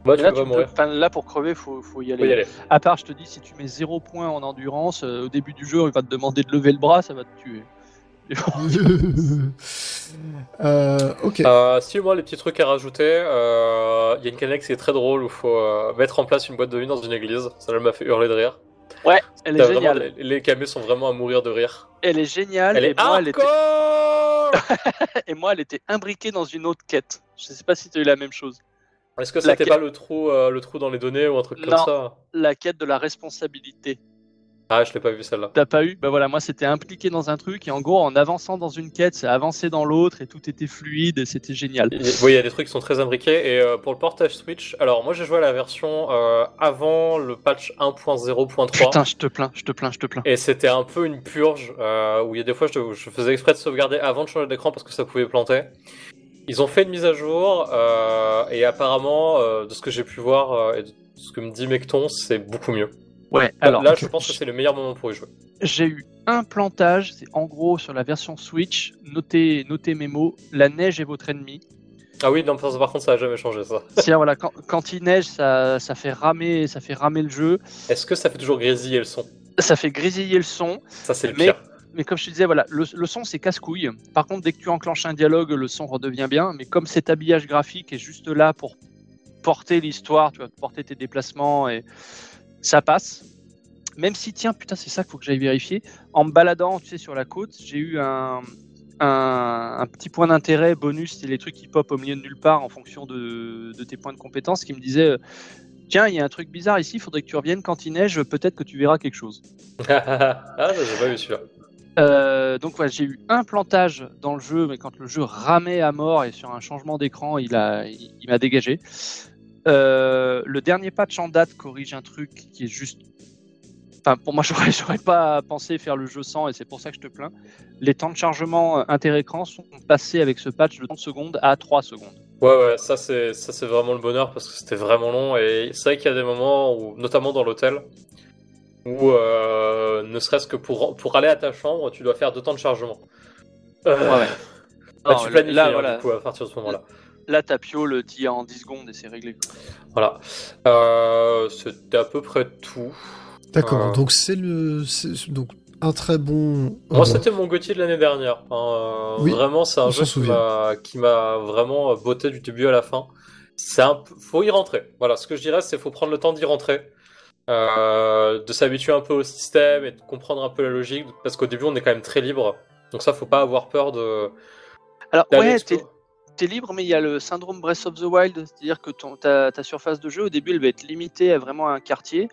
B: Bah,
C: là,
B: peux
C: tu
B: pas
C: peux-
B: mourir.
C: enfin, là, pour crever, faut, faut y aller.
B: Faut y aller.
C: À part, je te dis, si tu mets 0 points en endurance, euh, au début du jeu, il va te demander de lever le bras, ça va te tuer.
A: euh, ok.
B: Euh, si moi les petits trucs à rajouter, euh, il y a une mécanique qui est très drôle où il faut euh, mettre en place une boîte de nuit dans une église. Ça m'a fait hurler de rire.
C: Elle est
B: vraiment-
C: géniale.
B: les, les camés sont vraiment à mourir de rire.
C: Elle est géniale.
B: Elle
C: et,
B: est
C: moi, elle était... et moi, elle était imbriquée dans une autre quête. Je sais pas si tu as eu la même chose.
B: Est-ce que c'était
C: quête-
B: pas le trou, euh, le trou dans les données ou un truc comme
C: Non.
B: ça
C: La quête de la responsabilité.
B: Ah, je l'ai pas vu celle-là.
C: T'as pas eu Bah voilà, moi c'était impliqué dans un truc et en gros en avançant dans une quête, c'est avancé dans l'autre et tout était fluide et c'était génial.
B: Il Oui, il y a des trucs qui sont très imbriqués. Et euh, pour le portage Switch, alors moi j'ai joué à la version euh, avant le patch 1.0.3.
C: Putain, je te plains, je te plains, je te plains.
B: Et c'était un peu une purge euh, où il y a des fois je, je faisais exprès de sauvegarder avant de changer d'écran parce que ça pouvait planter. Ils ont fait une mise à jour et apparemment, de ce que j'ai pu voir et de ce que me dit Mecton, c'est beaucoup mieux.
C: Ouais, alors
B: là, je pense que c'est le meilleur moment pour y jouer.
C: j'ai eu un plantage, c'est en gros sur la version Switch, notez, notez mes mots, la neige est votre ennemi.
B: Ah oui, non, par contre, ça a jamais changé ça.
C: C'est-à-dire voilà, quand, quand il neige, ça, ça fait ramer, ça fait ramer le jeu,
B: Est-ce que ça fait toujours grésiller le son?
C: Ça fait grésiller le son.
B: Ça, c'est le
C: Mais-
B: pire.
C: Mais comme je te disais, voilà, le, le son c'est casse-couille. Par contre, dès que tu enclenches un dialogue, le son redevient bien. Mais comme cet habillage graphique est juste là pour porter l'histoire, tu vas porter tes déplacements et ça passe. Même si, tiens, putain, c'est ça qu'il faut que j'aille vérifier. En me baladant, tu sais, sur la côte, j'ai eu un, un, un petit point d'intérêt bonus, c'est les trucs qui pop au milieu de nulle part en fonction de, de tes points de compétence, qui me disait euh, Tiens, il y a un truc bizarre ici, il faudrait que tu reviennes quand il neige, peut-être que tu verras quelque chose.
B: ah, j'ai pas vu celui-là.
C: Euh, donc voilà, j'ai eu un plantage dans le jeu, mais quand le jeu ramait à mort et sur un changement d'écran, il a, il, il m'a dégagé. Euh, le dernier patch en date corrige un truc qui est juste. Enfin, pour moi, j'aurais, pas pensé faire le jeu sans, et c'est pour ça que je te plains. Les temps de chargement euh, inter-écran sont passés avec ce patch de 30 secondes à 3 secondes.
B: Ouais, ouais, ça c'est ça c'est vraiment le bonheur parce que c'était vraiment long et c'est vrai qu'il y a des moments où, notamment dans l'hôtel, où euh, ne serait-ce que pour pour aller à ta chambre, tu dois faire deux temps de chargement. Euh,
C: Ouais, ouais.
B: bah,
C: Non,
B: tu planifies
C: là,
B: hein,
C: voilà.
B: du coup à partir de ce moment-là.
C: Là, ta piole, t'y y as en 10 secondes et c'est réglé.
B: Voilà. Euh, C'était à peu près tout.
A: D'accord.
B: Euh.
A: Donc c'est le, c'est- donc un très bon.
B: Moi,
A: euh,
B: c'était mon Gauthier de l'année dernière. hein. Euh,
A: Oui,
B: vraiment, c'est un jeu qui m'a- qui m'a vraiment botté du début à la fin. C'est un faut y rentrer. Voilà, ce que je dirais, c'est faut prendre le temps d'y rentrer, euh, de s'habituer un peu au système et de comprendre un peu la logique, parce qu'au début, on est quand même très libre. Donc ça, faut pas avoir peur de.
C: Alors, ouais, t'es, t'es libre, mais il y a le syndrome Breath of the Wild, c'est-à-dire que ton, ta, ta surface de jeu, au début, elle va être limitée à vraiment un quartier,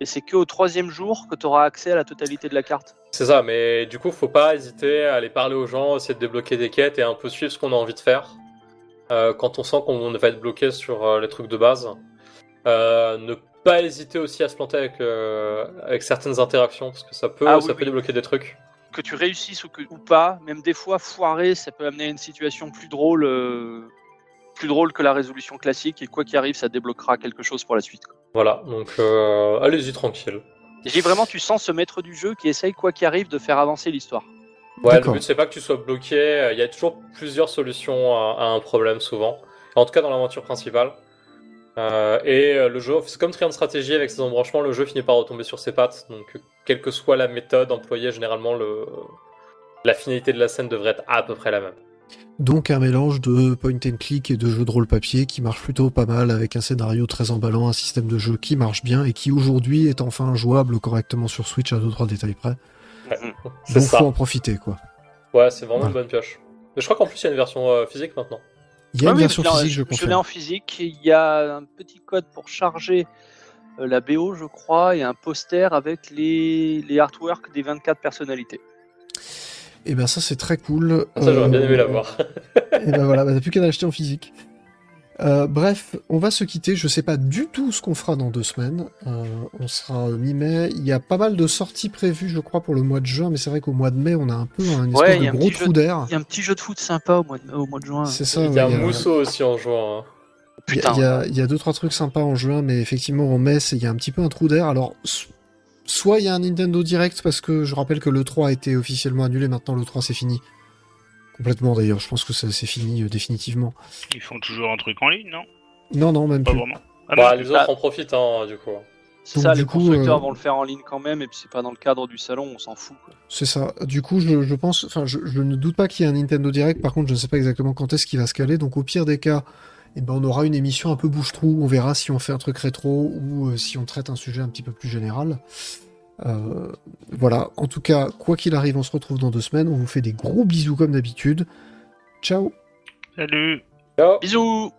C: et c'est qu'au troisième jour que tu auras accès à la totalité de la carte.
B: C'est ça, mais du coup, faut pas hésiter à aller parler aux gens, essayer de débloquer des quêtes et un peu suivre ce qu'on a envie de faire. Euh, quand on sent qu'on va être bloqué sur euh, les trucs de base. Euh, ne pas hésiter aussi à se planter avec, avec certaines interactions, parce que ça peut,
C: Ah oui,
B: ça peut
C: oui.
B: débloquer des trucs.
C: Que tu réussisses ou, que, ou pas, même des fois foirer, ça peut amener à une situation plus drôle, euh, plus drôle que la résolution classique, et quoi qu'il arrive, ça débloquera quelque chose pour la suite. quoi.
B: Voilà, donc euh, allez-y tranquille.
C: J'ai vraiment, tu sens ce maître du jeu qui essaye, quoi qu'il arrive, de faire avancer l'histoire.
B: Ouais, le but c'est pas que tu sois bloqué, il y a toujours plusieurs solutions à, à un problème souvent. En tout cas dans l'aventure principale. Euh, et euh, le jeu, c'est comme Triangle Stratégie avec ses embranchements, le jeu finit par retomber sur ses pattes. Donc euh, quelle que soit la méthode employée, généralement le... la finalité de la scène devrait être à peu près la même.
A: Donc un mélange de point and click et de jeu de rôle papier qui marche plutôt pas mal avec un scénario très emballant, un système de jeu qui marche bien et qui aujourd'hui est enfin jouable correctement sur Switch à deux trois détails près.
B: C'est
A: Donc
B: ça.
A: faut en profiter quoi.
B: Ouais, c'est vraiment
A: Ouais.
B: une bonne pioche. Mais je crois qu'en plus il y a une version euh, physique maintenant.
A: Il y a
C: Ah
A: une
C: oui,
A: version
C: je l'ai en-
A: physique, je
C: Je l'ai en physique. Il y a un petit code pour charger euh, la BO, je crois, et un poster avec les, les artworks des 24 personnalités.
A: Et ben ça c'est très cool.
B: Ça j'aurais bien
A: Euh,
B: aimé l'avoir.
A: Et ben voilà, bah, t'as plus qu'à l'acheter en physique. Euh, bref, on va se quitter. Je sais pas du tout ce qu'on fera dans deux semaines. Euh, on sera mi-mai. Il y a pas mal de sorties prévues, je crois, pour le mois de juin, mais c'est vrai qu'au mois de mai, on a un peu un espèce
C: Ouais,
A: de
C: a un
A: gros
C: petit jeu
A: trou d'air.
C: Il y a un petit jeu de foot sympa au mois de, au mois de juin.
A: C'est ça.
B: Il y a
A: ouais,
B: un mousseau aussi en jouant. hein.
A: Il y a-
C: Putain.
A: il y a, il y a deux trois trucs sympas en juin, mais effectivement en mai, c'est- il y a un petit peu un trou d'air. Alors, so- soit il y a un Nintendo Direct parce que je rappelle que le 3 a été officiellement annulé. Maintenant, le 3 c'est fini. Complètement d'ailleurs. Je pense que ça c'est fini euh, définitivement.
D: Ils font toujours un truc en ligne, non?
A: Non, non, même
D: Pas
A: plus.
D: vraiment. Ah,
B: Bah, les autres en profitent, hein, du coup.
C: C'est ça,
A: du
C: les
A: coup,
C: constructeurs
A: euh,
C: vont le faire en ligne quand même, et puis c'est pas dans le cadre du salon, on s'en fout.
A: C'est ça. Du coup, je, je pense, enfin, je, je ne doute pas qu'il y ait un Nintendo Direct. Par contre, je ne sais pas exactement quand est-ce qu'il va se caler. Donc, au pire des cas, eh ben, on aura une émission un peu bouche-trou. On verra si on fait un truc rétro ou euh, si on traite un sujet un petit peu plus général. Euh, voilà. En tout cas, quoi qu'il arrive, on se retrouve dans deux semaines. On vous fait des gros bisous comme d'habitude. Ciao.
D: Salut
B: Ciao
C: Bisous